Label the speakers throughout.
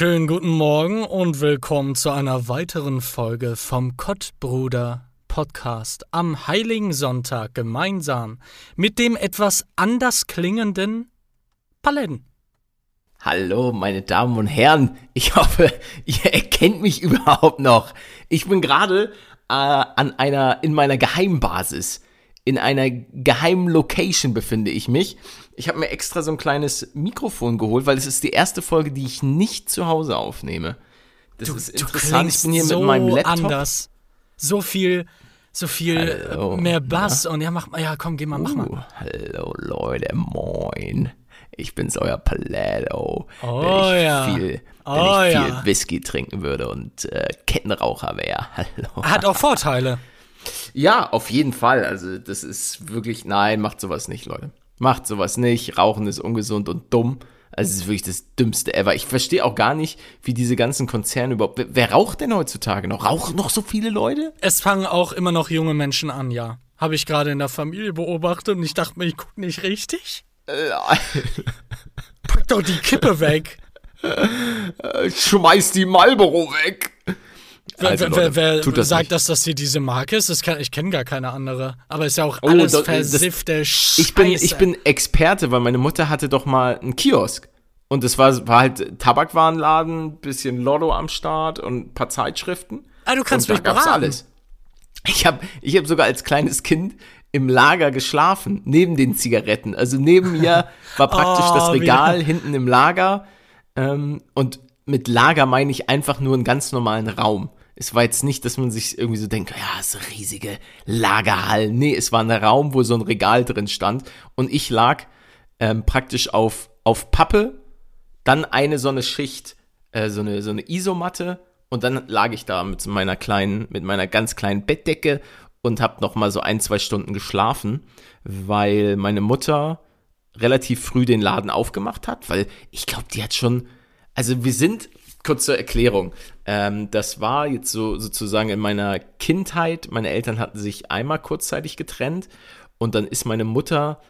Speaker 1: Schönen guten Morgen und willkommen zu einer weiteren Folge vom Kottbruder Podcast am Heiligen Sonntag gemeinsam mit dem etwas anders klingenden Paletten.
Speaker 2: Hallo, meine Damen und Herren. Ich hoffe, ihr erkennt mich überhaupt noch. Ich bin gerade äh, an einer, in meiner Geheimbasis. In einer geheimen Location befinde ich mich. Ich habe mir extra so ein kleines Mikrofon geholt, weil es ist die erste Folge, die ich nicht zu Hause aufnehme.
Speaker 1: Das du, ist interessant. Ich bin hier so mit meinem Laptop. Anders. So viel, so viel hallo, mehr Bass. Ja. Und ja, mach mal, ja, komm, geh mal, mach uh, mal.
Speaker 2: Hallo Leute, moin. Ich bin's euer Paletto.
Speaker 1: Oh wenn ich ja.
Speaker 2: Viel,
Speaker 1: oh,
Speaker 2: wenn ich
Speaker 1: ja.
Speaker 2: viel Whisky trinken würde und äh, Kettenraucher wäre. Hallo.
Speaker 1: Hat auch Vorteile.
Speaker 2: Ja, auf jeden Fall. Also, das ist wirklich, nein, macht sowas nicht, Leute. Macht sowas nicht. Rauchen ist ungesund und dumm. Also, es ist wirklich das Dümmste ever. Ich verstehe auch gar nicht, wie diese ganzen Konzerne überhaupt. Wer, wer raucht denn heutzutage noch? Rauchen noch so viele Leute?
Speaker 1: Es fangen auch immer noch junge Menschen an, ja. Habe ich gerade in der Familie beobachtet und ich dachte mir, ich gucke nicht richtig. Pack doch die Kippe weg.
Speaker 2: Schmeiß die Marlboro weg.
Speaker 1: Wer, wer, wer das sagt, nicht. dass das hier diese Marke ist? Das kann, ich kenne gar keine andere. Aber ist ja auch alles oh, versiffte Scheiße.
Speaker 2: Ich bin, ich bin Experte, weil meine Mutter hatte doch mal einen Kiosk. Und das war, war halt Tabakwarenladen, bisschen Lotto am Start und ein paar Zeitschriften.
Speaker 1: Ah, du kannst und mich beraten. alles.
Speaker 2: Ich habe ich hab sogar als kleines Kind im Lager geschlafen, neben den Zigaretten. Also neben mir war praktisch oh, das Regal hinten im Lager. Ähm, und mit Lager meine ich einfach nur einen ganz normalen Raum. Es war jetzt nicht, dass man sich irgendwie so denkt, ja, so riesige Lagerhallen. Nee, es war ein Raum, wo so ein Regal drin stand. Und ich lag ähm, praktisch auf, auf Pappe, dann eine so eine Schicht, äh, so, eine, so eine Isomatte. Und dann lag ich da mit meiner kleinen, mit meiner ganz kleinen Bettdecke und habe noch mal so ein, zwei Stunden geschlafen, weil meine Mutter relativ früh den Laden aufgemacht hat, weil ich glaube, die hat schon, also wir sind kurze Erklärung. Ähm, das war jetzt so sozusagen in meiner Kindheit. Meine Eltern hatten sich einmal kurzzeitig getrennt und dann ist meine Mutter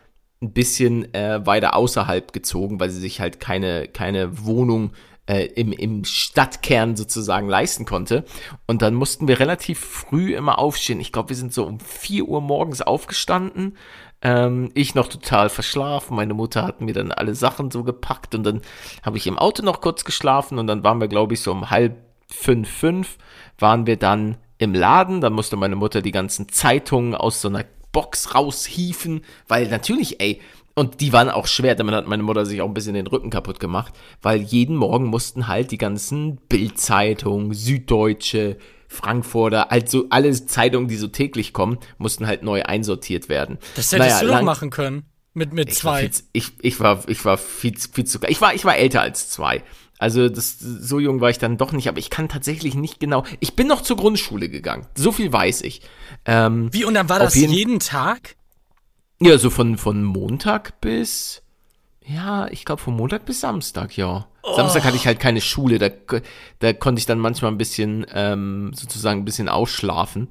Speaker 2: ein bisschen äh, weiter außerhalb gezogen, weil sie sich halt keine, keine Wohnung äh, im, im Stadtkern sozusagen leisten konnte. Und dann mussten wir relativ früh immer aufstehen. Ich glaube, wir sind so um 4 Uhr morgens aufgestanden, ähm, ich noch total verschlafen. Meine Mutter hat mir dann alle Sachen so gepackt und dann habe ich im Auto noch kurz geschlafen und dann waren wir, glaube ich, so um halb fünf, fünf waren wir dann im Laden. Dann musste meine Mutter die ganzen Zeitungen aus so einer Box raushieven, weil natürlich, ey, und die waren auch schwer, damit hat meine Mutter sich auch ein bisschen den Rücken kaputt gemacht, weil jeden Morgen mussten halt die ganzen Bildzeitungen, Süddeutsche, Frankfurter, also alle Zeitungen, die so täglich kommen, mussten halt neu einsortiert werden.
Speaker 1: Das hättest naja, du doch machen können. Mit, mit zwei.
Speaker 2: Ich, ich, ich war, ich war viel, viel zu, ich war, ich war älter als zwei. Also das, so jung war ich dann doch nicht, aber ich kann tatsächlich nicht genau. Ich bin noch zur Grundschule gegangen. So viel weiß ich.
Speaker 1: Ähm, Wie, und dann war das jeden, jeden Tag?
Speaker 2: Ja, so von, von Montag bis, ja, ich glaube von Montag bis Samstag, ja. Oh. Samstag hatte ich halt keine Schule, da, da konnte ich dann manchmal ein bisschen, ähm, sozusagen ein bisschen ausschlafen.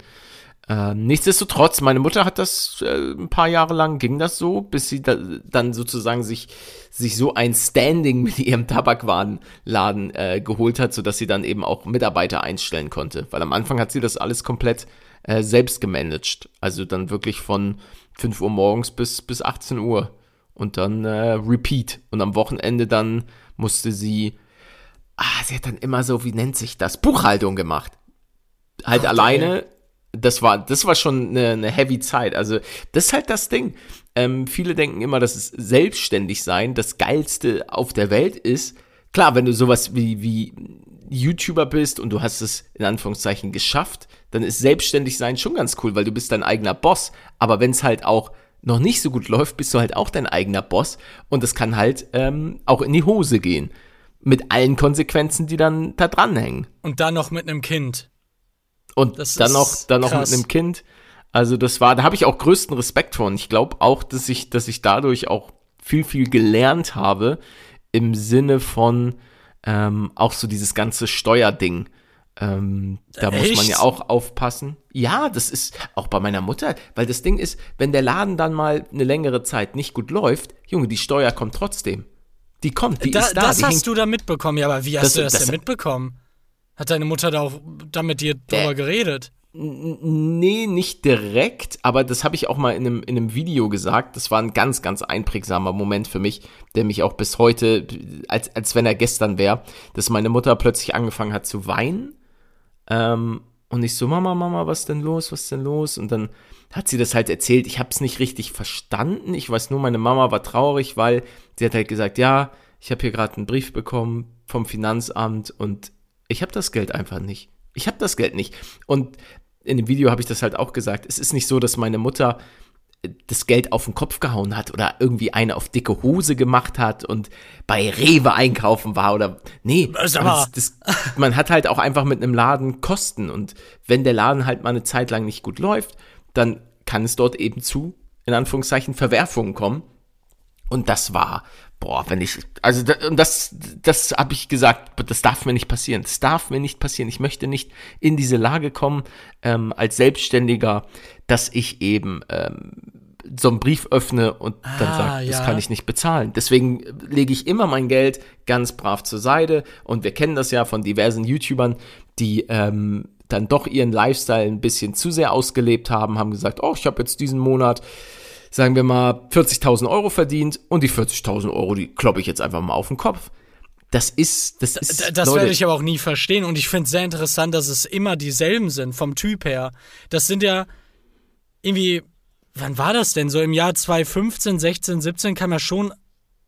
Speaker 2: Ähm, nichtsdestotrotz, meine Mutter hat das äh, ein paar Jahre lang ging das so, bis sie da, dann sozusagen sich sich so ein Standing mit ihrem Tabakwarenladen äh, geholt hat, so dass sie dann eben auch Mitarbeiter einstellen konnte. Weil am Anfang hat sie das alles komplett äh, selbst gemanagt, also dann wirklich von 5 Uhr morgens bis bis 18 Uhr und dann äh, Repeat und am Wochenende dann musste sie, ah, sie hat dann immer so, wie nennt sich das, Buchhaltung gemacht. Halt okay. alleine. Das war, das war schon eine, eine heavy Zeit. Also, das ist halt das Ding. Ähm, viele denken immer, dass es selbstständig sein das geilste auf der Welt ist. Klar, wenn du sowas wie, wie YouTuber bist und du hast es in Anführungszeichen geschafft, dann ist selbstständig sein schon ganz cool, weil du bist dein eigener Boss. Aber wenn es halt auch noch nicht so gut läuft, bist du halt auch dein eigener Boss und das kann halt ähm, auch in die Hose gehen. Mit allen Konsequenzen, die dann da dranhängen.
Speaker 1: Und dann noch mit einem Kind.
Speaker 2: Und das dann noch, dann noch mit einem Kind. Also das war, da habe ich auch größten Respekt vor. Und ich glaube auch, dass ich, dass ich dadurch auch viel, viel gelernt habe im Sinne von ähm, auch so dieses ganze Steuerding. Ähm, da Echt? muss man ja auch aufpassen. Ja, das ist auch bei meiner Mutter, weil das Ding ist, wenn der Laden dann mal eine längere Zeit nicht gut läuft, Junge, die Steuer kommt trotzdem. Die kommt, die
Speaker 1: da,
Speaker 2: ist da.
Speaker 1: Das hast
Speaker 2: hängt,
Speaker 1: du da mitbekommen. Ja, aber wie hast
Speaker 2: Das-
Speaker 1: du das,
Speaker 2: das-
Speaker 1: denn mitbekommen? Hat deine Mutter da auch da mit dir drüber
Speaker 2: Äh,
Speaker 1: geredet?
Speaker 2: Nee, nicht direkt, aber das habe ich auch mal in einem, in einem Video gesagt. Das war ein ganz, ganz einprägsamer Moment für mich, der mich auch bis heute, als, als wenn er gestern wäre, dass meine Mutter plötzlich angefangen hat zu weinen. Ähm, und ich so, Mama, Mama, was denn los, was denn los? Und dann hat sie das halt erzählt. Ich habe es nicht richtig verstanden. Ich weiß nur, meine Mama war traurig, weil sie hat halt gesagt, ja, ich habe hier gerade einen Brief bekommen vom Finanzamt und ich habe das Geld einfach nicht. Ich habe das Geld nicht. Und in dem Video habe ich das halt auch gesagt. Es ist nicht so, dass meine Mutter äh, das Geld auf den Kopf gehauen hat oder irgendwie eine auf dicke Hose gemacht hat und bei Rewe einkaufen war oder nee, das, das, man hat halt auch einfach mit einem Laden Kosten und wenn der Laden halt mal eine Zeit lang nicht gut läuft, dann kann es dort eben zu in Anführungszeichen Verwerfungen kommen und das war, boah, wenn ich, also und das, das habe ich gesagt, das darf mir nicht passieren. Das darf mir nicht passieren. Ich möchte nicht in diese Lage kommen, ähm, als Selbstständiger, dass ich eben ähm, so einen Brief öffne und dann
Speaker 1: Ah,
Speaker 2: sage, das
Speaker 1: ja.
Speaker 2: kann ich nicht bezahlen. Deswegen lege ich immer mein Geld ganz brav zur Seite. Und wir kennen das ja von diversen YouTubern, die ähm, dann doch ihren Lifestyle ein bisschen zu sehr ausgelebt haben, haben gesagt, oh, ich habe jetzt diesen Monat sagen wir mal, 40.000 Euro verdient und die 40.000 Euro, die kloppe ich jetzt einfach mal auf den Kopf. Das ist, das ist,
Speaker 1: Das
Speaker 2: Leute,
Speaker 1: werde ich aber auch nie verstehen. Und ich finde es sehr interessant, dass es immer dieselben sind, vom Typ her. Das sind ja irgendwie, wann war das denn? So im Jahr 2015, 16, 17 kam ja schon,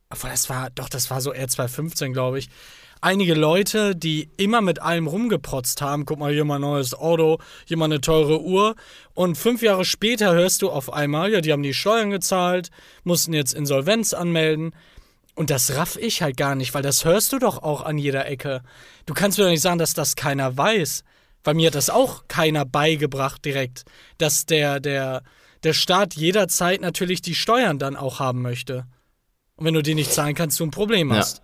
Speaker 1: obwohl das war, doch, das war so eher 2015, glaube ich. Einige Leute, die immer mit allem rumgeprotzt haben, guck mal, hier mal ein neues Auto, hier mal eine teure Uhr. Und fünf Jahre später hörst du auf einmal, ja, die haben die Steuern gezahlt, mussten jetzt Insolvenz anmelden. Und das raff ich halt gar nicht, weil das hörst du doch auch an jeder Ecke. Du kannst mir doch nicht sagen, dass das keiner weiß. Weil mir hat das auch keiner beigebracht direkt, dass der, der, der Staat jederzeit natürlich die Steuern dann auch haben möchte. Und wenn du die nicht zahlen kannst, du ein Problem hast.
Speaker 2: Ja,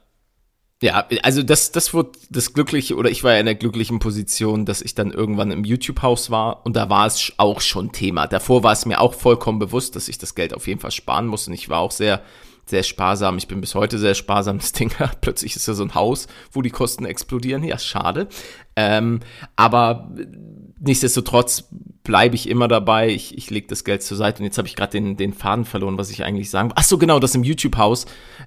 Speaker 2: also das, das wurde das glückliche, oder ich war ja in der glücklichen Position, dass ich dann irgendwann im YouTube-Haus war und da war es auch schon Thema. Davor war es mir auch vollkommen bewusst, dass ich das Geld auf jeden Fall sparen muss und ich war auch sehr, sehr sparsam. Ich bin bis heute sehr sparsam. Das Ding, plötzlich ist ja so ein Haus, wo die Kosten explodieren. Ja, schade. Ähm, aber nichtsdestotrotz bleibe ich immer dabei. Ich, ich lege das Geld zur Seite und jetzt habe ich gerade den, den Faden verloren, was ich eigentlich sagen. Ach so, genau, das im YouTube-Haus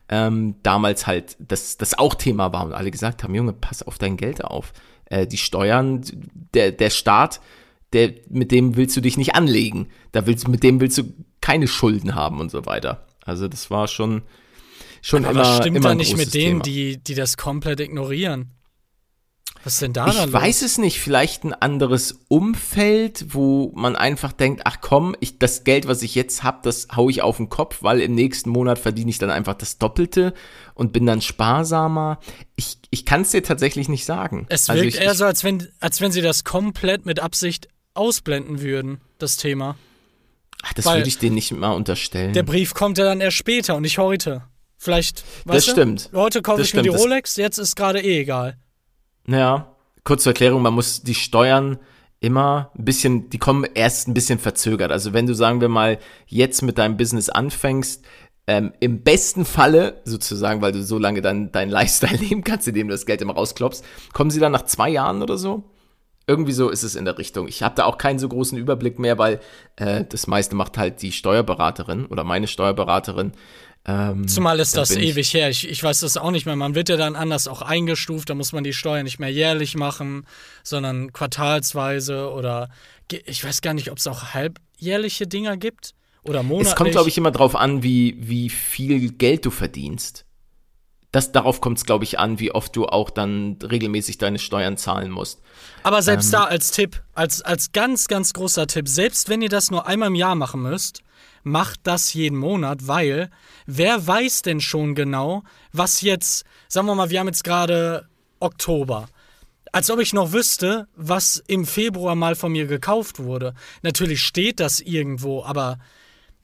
Speaker 2: ähm, damals halt das, das auch Thema war und alle gesagt haben, Junge, pass auf dein Geld auf. Äh, die Steuern, der, der Staat, der, mit dem willst du dich nicht anlegen. Da willst, mit dem willst du keine Schulden haben und so weiter. Also das war schon, schon
Speaker 1: Aber
Speaker 2: immer,
Speaker 1: was stimmt
Speaker 2: immer
Speaker 1: da nicht mit denen,
Speaker 2: Thema.
Speaker 1: die, die das komplett ignorieren? Was ist denn da
Speaker 2: Ich
Speaker 1: dann
Speaker 2: weiß
Speaker 1: los?
Speaker 2: es nicht, vielleicht ein anderes Umfeld, wo man einfach denkt, ach komm, ich, das Geld, was ich jetzt habe, das hau ich auf den Kopf, weil im nächsten Monat verdiene ich dann einfach das Doppelte und bin dann sparsamer. Ich, ich kann es dir tatsächlich nicht sagen.
Speaker 1: Es
Speaker 2: Also
Speaker 1: wirkt
Speaker 2: ich,
Speaker 1: eher so, als wenn, als wenn sie das komplett mit Absicht ausblenden würden, das Thema.
Speaker 2: ach, das
Speaker 1: weil-
Speaker 2: würde ich denen nicht mal unterstellen.
Speaker 1: Der Brief kommt ja dann erst später und nicht heute. Vielleicht, weißt
Speaker 2: Das
Speaker 1: du,
Speaker 2: stimmt.
Speaker 1: Heute kaufe
Speaker 2: Das
Speaker 1: ich mir die
Speaker 2: stimmt.
Speaker 1: Rolex, jetzt ist gerade eh egal.
Speaker 2: Ja, kurz zur Erklärung, man muss die Steuern immer ein bisschen, die kommen erst ein bisschen verzögert. Also wenn du, sagen wir mal, jetzt mit deinem Business anfängst, ähm, im besten Falle, sozusagen, weil du so lange dann deinen Lifestyle leben kannst, indem du das Geld immer rausklopfst, kommen sie dann nach zwei Jahren oder so? Irgendwie so ist es in der Richtung. Ich habe da auch keinen so großen Überblick mehr, weil äh, das meiste macht halt die Steuerberaterin oder meine Steuerberaterin. Ähm,
Speaker 1: Zumal ist
Speaker 2: da
Speaker 1: das
Speaker 2: bin ich-
Speaker 1: ewig her. Ich, ich weiß das auch nicht mehr. Man wird ja dann anders auch eingestuft. Da muss man die Steuer nicht mehr jährlich machen, sondern quartalsweise oder ich weiß gar nicht, ob es auch halbjährliche Dinger gibt oder monatlich.
Speaker 2: Es kommt, glaube ich, immer drauf an, wie, wie viel Geld du verdienst. Das, darauf kommt es, glaube ich, an, wie oft du auch dann regelmäßig deine Steuern zahlen musst.
Speaker 1: Aber selbst
Speaker 2: Ähm.
Speaker 1: da als Tipp, als, als ganz, ganz großer Tipp, selbst wenn ihr das nur einmal im Jahr machen müsst, macht das jeden Monat, weil wer weiß denn schon genau, was jetzt, sagen wir mal, wir haben jetzt gerade Oktober. Als ob ich noch wüsste, was im Februar mal von mir gekauft wurde. Natürlich steht das irgendwo, aber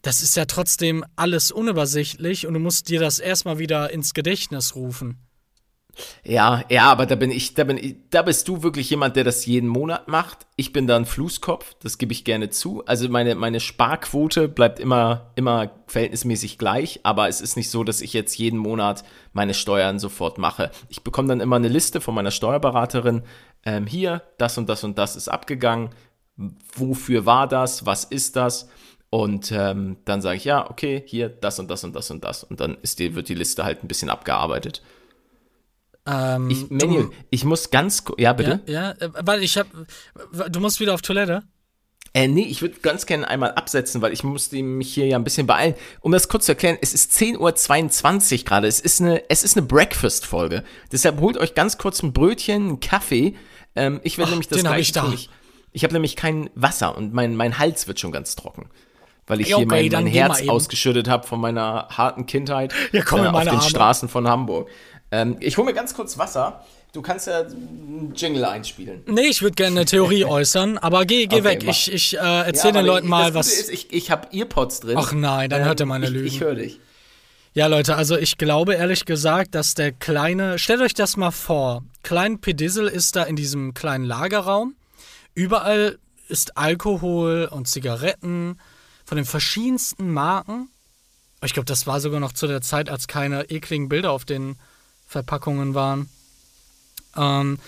Speaker 1: das ist ja trotzdem alles unübersichtlich und du musst dir das erstmal wieder ins Gedächtnis rufen.
Speaker 2: Ja, ja, aber da bin ich, da bin ich, da bist du wirklich jemand, der das jeden Monat macht. Ich bin da ein Flusskopf, das gebe ich gerne zu. Also meine, meine Sparquote bleibt immer, immer verhältnismäßig gleich, aber es ist nicht so, dass ich jetzt jeden Monat meine Steuern sofort mache. Ich bekomme dann immer eine Liste von meiner Steuerberaterin. Ähm, hier, das und das und das ist abgegangen. Wofür war das? Was ist das? Und ähm, dann sage ich, ja, okay, hier, das und das und das und das. Und dann ist die, wird die Liste halt ein bisschen abgearbeitet.
Speaker 1: Ähm,
Speaker 2: Ich, Manuel, ich muss ganz Ja, bitte?
Speaker 1: Ja, ja, äh, weil ich hab. Du musst wieder auf Toilette?
Speaker 2: Äh, nee, ich würde ganz gerne einmal absetzen, weil ich musste mich hier ja ein bisschen beeilen. Um das kurz zu erklären, es ist 10.22 Uhr gerade. Es ist eine, es ist eine Breakfast-Folge. Deshalb holt euch ganz kurz ein Brötchen, einen Kaffee. Ähm, ich werde nämlich das
Speaker 1: den hab
Speaker 2: gleiche
Speaker 1: ich da.
Speaker 2: Ich, ich habe nämlich kein Wasser und mein, mein Hals wird schon ganz trocken. Weil ich
Speaker 1: Ja,
Speaker 2: hier
Speaker 1: okay,
Speaker 2: mein, mein Herz ausgeschüttet habe von meiner harten Kindheit
Speaker 1: Ja, komm
Speaker 2: äh, auf den
Speaker 1: Arme.
Speaker 2: Straßen von Hamburg. Ähm, ich hole mir ganz kurz Wasser. Du kannst ja einen Jingle einspielen.
Speaker 1: Nee, ich würde gerne eine Theorie äußern, aber geh, geh
Speaker 2: Okay,
Speaker 1: weg.
Speaker 2: mach.
Speaker 1: Ich, ich äh, erzähl den
Speaker 2: aber
Speaker 1: Leuten mal,
Speaker 2: das
Speaker 1: was.
Speaker 2: Ist, ich ich habe Earpods drin.
Speaker 1: Ach nein, dann hört er meine
Speaker 2: ich,
Speaker 1: Lügen.
Speaker 2: Ich höre dich.
Speaker 1: Ja, Leute, also ich glaube ehrlich gesagt, dass der kleine, stellt euch das mal vor, Klein Pedissel ist da in diesem kleinen Lagerraum. Überall ist Alkohol und Zigaretten von den verschiedensten Marken. Ich glaube, das war sogar noch zu der Zeit, als keine ekligen Bilder auf den Verpackungen waren. Ähm,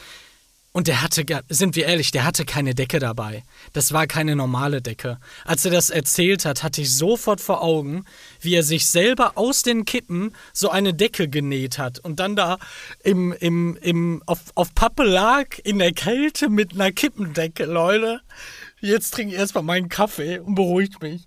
Speaker 1: und der hatte, sind wir ehrlich, der hatte keine Decke dabei. Das war keine normale Decke. Als er das erzählt hat, hatte ich sofort vor Augen, wie er sich selber aus den Kippen so eine Decke genäht hat und dann da im, im, im, auf, auf Pappe lag in der Kälte mit einer Kippendecke, Leute. Jetzt trinke ich erstmal meinen Kaffee und beruhigt mich.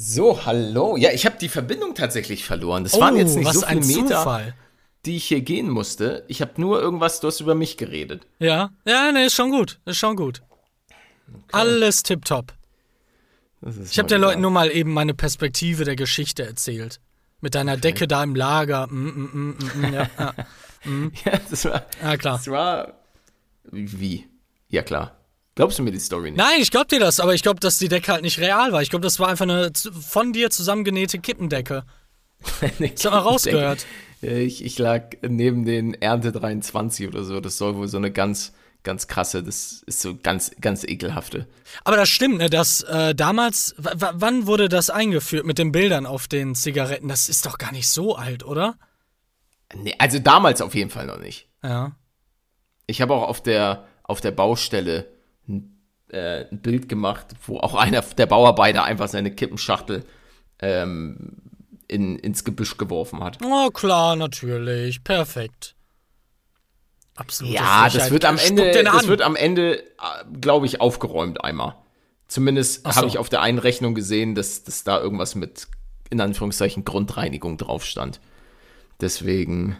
Speaker 2: So, hallo. Ja, ich habe die Verbindung tatsächlich verloren. Das
Speaker 1: Oh,
Speaker 2: waren jetzt nicht
Speaker 1: was
Speaker 2: so viele
Speaker 1: ein
Speaker 2: Meter,
Speaker 1: Zufall.
Speaker 2: die ich hier gehen musste. Ich habe nur irgendwas, du hast über mich geredet.
Speaker 1: Ja, ja, ne, ist schon gut. Ist schon gut. Alles tipptopp. Ich habe den Leuten nur mal eben meine Perspektive der Geschichte erzählt. Mit deiner Decke da im Lager. Mm, mm, mm, mm, mm, ja, ja.
Speaker 2: Ja, das war.
Speaker 1: ja, klar.
Speaker 2: Das war. Wie? Ja, klar. Glaubst du mir die Story nicht?
Speaker 1: Nein, ich glaub dir das, aber ich glaube, dass die Decke halt nicht real war. Ich glaube, das war einfach eine von dir zusammengenähte Kippendecke. Das hat man rausgehört.
Speaker 2: Äh, Ich, ich lag neben den Ernte 23 oder so. Das soll wohl so eine ganz, ganz krasse, das ist so ganz, ganz ekelhafte.
Speaker 1: Aber das stimmt, ne, dass äh, damals, wann wurde das eingeführt mit den Bildern auf den Zigaretten? Das ist doch gar nicht so alt, oder?
Speaker 2: Nee, also damals auf jeden Fall noch nicht.
Speaker 1: Ja.
Speaker 2: Ich habe auch auf der, auf der Baustelle äh, ein Bild gemacht, wo auch einer der Bauarbeiter einfach seine Kippenschachtel ähm, in, ins Gebüsch geworfen hat.
Speaker 1: Oh, klar, natürlich. Perfekt. Absolut.
Speaker 2: Ja, das wird am Ende, das wird am Ende, glaube ich, aufgeräumt einmal. Zumindest
Speaker 1: so.
Speaker 2: habe ich auf der einen Rechnung gesehen, dass, dass da irgendwas mit, in Anführungszeichen, Grundreinigung drauf stand. Deswegen,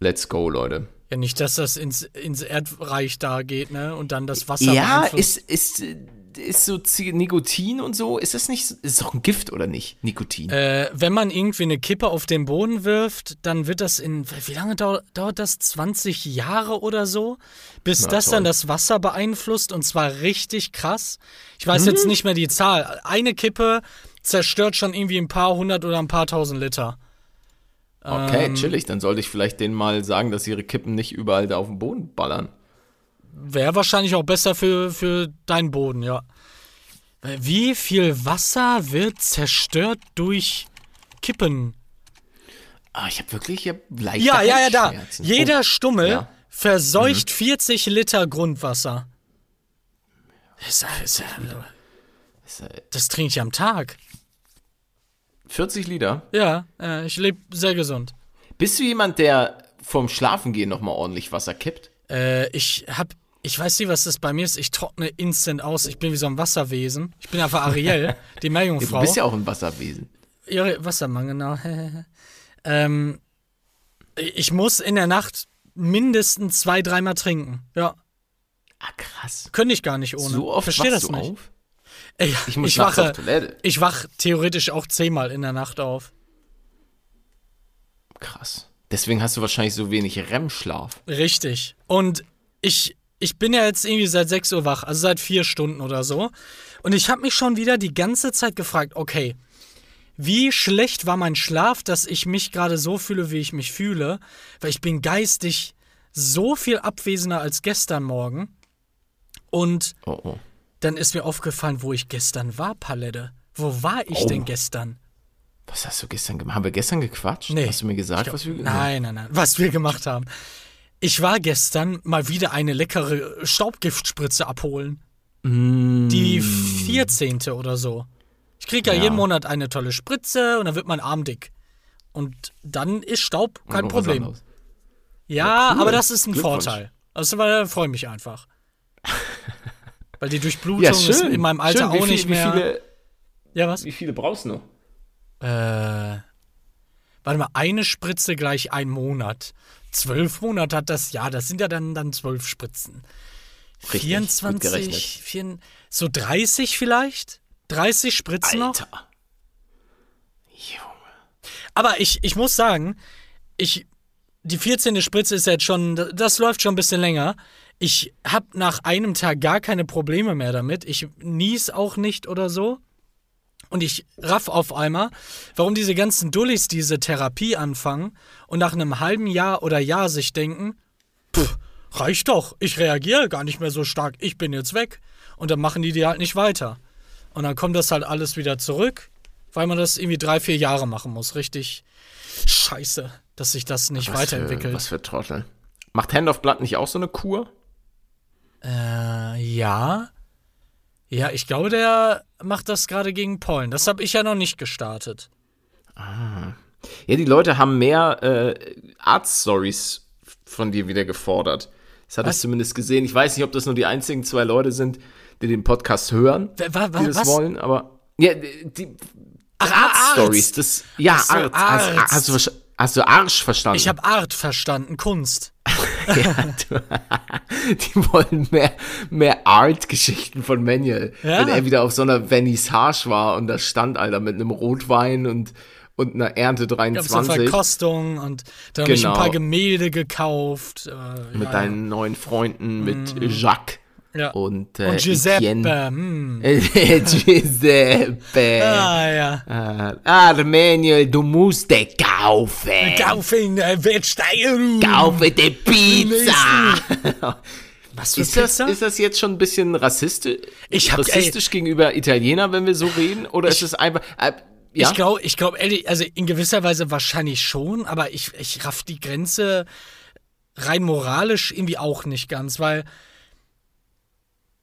Speaker 2: let's go, Leute.
Speaker 1: Ja, nicht, dass das ins, ins Erdreich da geht, ne? Und dann das Wasser
Speaker 2: Ja, ist, ist, ist so Nikotin und so, ist das nicht, ist doch ein Gift oder nicht? Nikotin.
Speaker 1: Äh, wenn man irgendwie eine Kippe auf den Boden wirft, dann wird das in, wie lange dauert, dauert das? 20 Jahre oder so? Bis
Speaker 2: Na,
Speaker 1: das
Speaker 2: toll.
Speaker 1: dann das Wasser beeinflusst und zwar richtig krass. Ich weiß jetzt nicht mehr die Zahl. Eine Kippe zerstört schon irgendwie ein paar hundert oder ein paar tausend Liter.
Speaker 2: Okay,
Speaker 1: ähm,
Speaker 2: chillig. Dann sollte ich vielleicht denen mal sagen, dass ihre Kippen nicht überall da auf den Boden ballern.
Speaker 1: Wäre wahrscheinlich auch besser für, für deinen Boden, ja. Wie viel Wasser wird zerstört durch Kippen?
Speaker 2: Ah, ich habe wirklich ich hab leichte
Speaker 1: Ja, ja, ja, da.
Speaker 2: Halsschmerzen.
Speaker 1: Jeder
Speaker 2: Oh,
Speaker 1: Stummel
Speaker 2: ja. Mhm.
Speaker 1: verseucht 40 Liter Grundwasser. Das, ist,
Speaker 2: äh,
Speaker 1: das trinke ich am Tag.
Speaker 2: 40 Liter.
Speaker 1: Ja, äh, ich lebe sehr gesund.
Speaker 2: Bist du jemand, der vorm Schlafengehen nochmal ordentlich Wasser kippt?
Speaker 1: Äh, ich hab, ich weiß nicht, was das bei mir ist. Ich trockne instant aus. Ich bin wie so ein Wasserwesen. Ich bin einfach Ariel, die
Speaker 2: Du
Speaker 1: Meerjungfrau.
Speaker 2: bist ja auch ein Wasserwesen.
Speaker 1: Ja, Wassermann, genau. ähm, Ich muss in der Nacht mindestens zwei, dreimal trinken. Ja.
Speaker 2: Ah, krass.
Speaker 1: Könnte ich gar nicht ohne.
Speaker 2: So oft
Speaker 1: Versteh
Speaker 2: wachst
Speaker 1: das
Speaker 2: du
Speaker 1: nicht.
Speaker 2: auf?
Speaker 1: Ey,
Speaker 2: Ich muss
Speaker 1: ich wache,
Speaker 2: auf Toilette.
Speaker 1: ich wach theoretisch auch zehnmal in der Nacht auf.
Speaker 2: Krass. Deswegen hast du wahrscheinlich so wenig REM-Schlaf.
Speaker 1: Richtig. Und ich, ich bin ja jetzt irgendwie seit 6 Uhr wach, also seit vier Stunden oder so. Und ich habe mich schon wieder die ganze Zeit gefragt, okay, wie schlecht war mein Schlaf, dass ich mich gerade so fühle, wie ich mich fühle? Weil ich bin geistig so viel abwesender als gestern Morgen. Und
Speaker 2: Oh, oh.
Speaker 1: Dann ist mir aufgefallen, wo ich gestern war, Palette. Wo war ich
Speaker 2: Oh.
Speaker 1: denn gestern?
Speaker 2: Was hast du gestern gemacht? Haben wir gestern gequatscht?
Speaker 1: Nee.
Speaker 2: Hast du mir gesagt, was wir
Speaker 1: Nein, nein, nein. Was wir gemacht haben. Ich war gestern mal wieder eine leckere Staubgiftspritze abholen. Die 14. oder so. Ich kriege ja,
Speaker 2: Ja.
Speaker 1: jeden Monat eine tolle Spritze und dann wird mein Arm dick. Und dann ist Staub kein Problem.
Speaker 2: anderes.
Speaker 1: Ja,
Speaker 2: cool.
Speaker 1: aber das ist ein. Vorteil. Also da freue ich mich einfach. Weil die Durchblutung
Speaker 2: Ja,
Speaker 1: ist in meinem Alter
Speaker 2: schön. Wie
Speaker 1: auch
Speaker 2: viel,
Speaker 1: nicht mehr.
Speaker 2: Wie viele,
Speaker 1: ja, was?
Speaker 2: wie viele brauchst du noch?
Speaker 1: Äh, warte mal, eine Spritze gleich ein Monat. Zwölf Monate hat das Jahr, das sind ja dann, dann zwölf Spritzen.
Speaker 2: Richtig, gut
Speaker 1: 24,
Speaker 2: gerechnet.
Speaker 1: 4, so 30 vielleicht? 30 Spritzen noch?
Speaker 2: Alter. Junge.
Speaker 1: Aber ich, ich muss sagen, ich, die 14. Spritze ist jetzt schon, das läuft schon ein bisschen länger. Ich habe nach einem Tag gar keine Probleme mehr damit. Ich nies auch nicht oder so. Und ich raff auf einmal, warum diese ganzen Dullis diese Therapie anfangen und nach einem halben Jahr oder Jahr sich denken, pff, reicht doch, ich reagiere gar nicht mehr so stark, ich bin jetzt weg. Und dann machen die die halt nicht weiter. Und dann kommt das halt alles wieder zurück, weil man das irgendwie drei, vier Jahre machen muss. Richtig scheiße, dass sich das nicht
Speaker 2: Was
Speaker 1: weiterentwickelt.
Speaker 2: Für, was für Trottel. Macht Hand of Blood nicht auch so eine Kur?
Speaker 1: Äh, ja. Ja, ich glaube, der macht das gerade gegen Pollen. Das habe ich ja noch nicht gestartet.
Speaker 2: Ja, die Leute haben mehr äh, Art-Stories von dir wieder gefordert. Das hatte ich
Speaker 1: Was?
Speaker 2: zumindest gesehen. Ich weiß nicht, ob das nur die einzigen zwei Leute sind, die den Podcast hören,
Speaker 1: Wa- wa- wa-
Speaker 2: die das
Speaker 1: was?
Speaker 2: wollen, aber ja, die
Speaker 1: Ach,
Speaker 2: Art-Stories, das ja,
Speaker 1: so,
Speaker 2: Art. Hast,
Speaker 1: Arzt.
Speaker 2: hast, du, versta- hast du Arsch verstanden?
Speaker 1: Ich habe Art verstanden, Kunst.
Speaker 2: ja, du, die wollen mehr, mehr Art-Geschichten von Manuel.
Speaker 1: Ja.
Speaker 2: Wenn er wieder auf so einer Vernissage war und da stand, Alter, mit einem Rotwein und, und einer Ernte
Speaker 1: Ich habe so
Speaker 2: 23.
Speaker 1: Verkostung und dann habe ich ein
Speaker 2: Genau.
Speaker 1: paar Gemälde gekauft. Äh,
Speaker 2: mit
Speaker 1: ja,
Speaker 2: deinen neuen Freunden, mit Jacques
Speaker 1: ja.
Speaker 2: und, äh,
Speaker 1: und Giuseppe. Hm.
Speaker 2: Giuseppe.
Speaker 1: Ah, ja.
Speaker 2: Äh, Manuel, du musst den kaufen.
Speaker 1: Kaufen, äh, Wertsteigerung.
Speaker 2: Kaufe die Pizza.
Speaker 1: Was für
Speaker 2: Ist das,
Speaker 1: Pizza?
Speaker 2: ist das jetzt schon ein bisschen rassistisch,
Speaker 1: Ich hab-
Speaker 2: rassistisch gegenüber Italiener, wenn wir so reden? Oder ist es einfach. Äh, ja?
Speaker 1: Ich glaube, ich glaube, ehrlich, also in gewisser Weise wahrscheinlich schon, aber ich, ich raff die Grenze rein moralisch irgendwie auch nicht ganz, weil